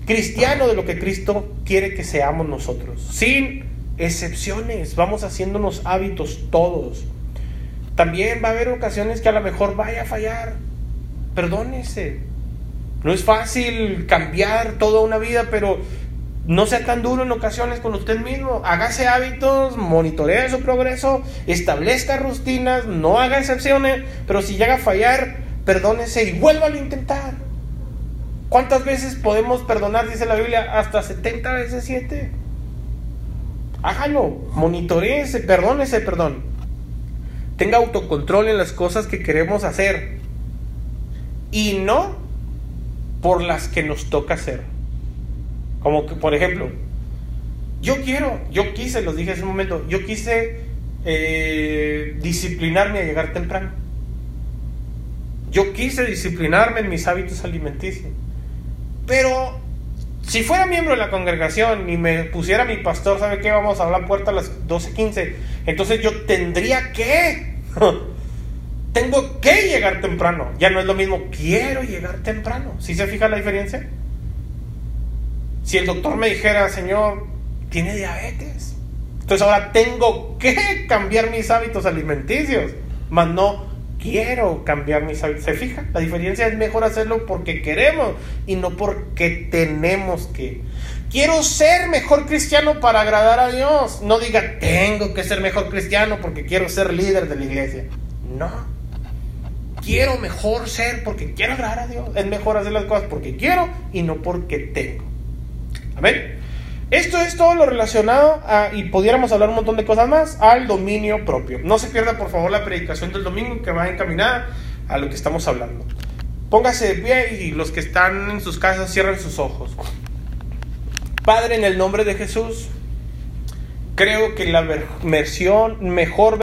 cristiano de lo que Cristo quiere que seamos nosotros. Sin excepciones. Vamos haciéndonos hábitos todos. También va a haber ocasiones que a lo mejor vaya a fallar. Perdónese. No es fácil cambiar toda una vida, pero no sea tan duro en ocasiones con usted mismo. Hágase hábitos, monitoree su progreso, establezca rutinas, no haga excepciones, pero si llega a fallar, perdónese y vuélvalo a intentar. ¿Cuántas veces podemos perdonar, dice la Biblia? Hasta 70 veces 7. Hágalo, monitoreese, perdónese, perdón. Tenga autocontrol en las cosas que queremos hacer. Y no por las que nos toca hacer. Como que, por ejemplo, yo quiero, yo quise, los dije hace un momento, yo quise eh, disciplinarme a llegar temprano. Yo quise disciplinarme en mis hábitos alimenticios. Pero si fuera miembro de la congregación y me pusiera mi pastor, ¿sabe qué? Vamos a hablar puerta a las 12:15. Entonces yo tendría que tengo que llegar temprano. Ya no es lo mismo, quiero llegar temprano. ¿Sí se fija la diferencia? Si el doctor me dijera, señor, tiene diabetes. Entonces ahora tengo que cambiar mis hábitos alimenticios. Mas no quiero cambiar mis hábitos. ¿Se fija? La diferencia es mejor hacerlo porque queremos y no porque tenemos que. Quiero ser mejor cristiano para agradar a Dios. No diga, tengo que ser mejor cristiano porque quiero ser líder de la iglesia. No quiero mejor ser porque quiero agradar a Dios. Es mejor hacer las cosas porque quiero y no porque tengo. Amén. Esto es todo lo relacionado a, y pudiéramos hablar un montón de cosas más, al dominio propio. No se pierda por favor la predicación del domingo que va encaminada a lo que estamos hablando. Póngase de pie y los que están en sus casas cierren sus ojos. Padre, en el nombre de Jesús, creo que la versión mejor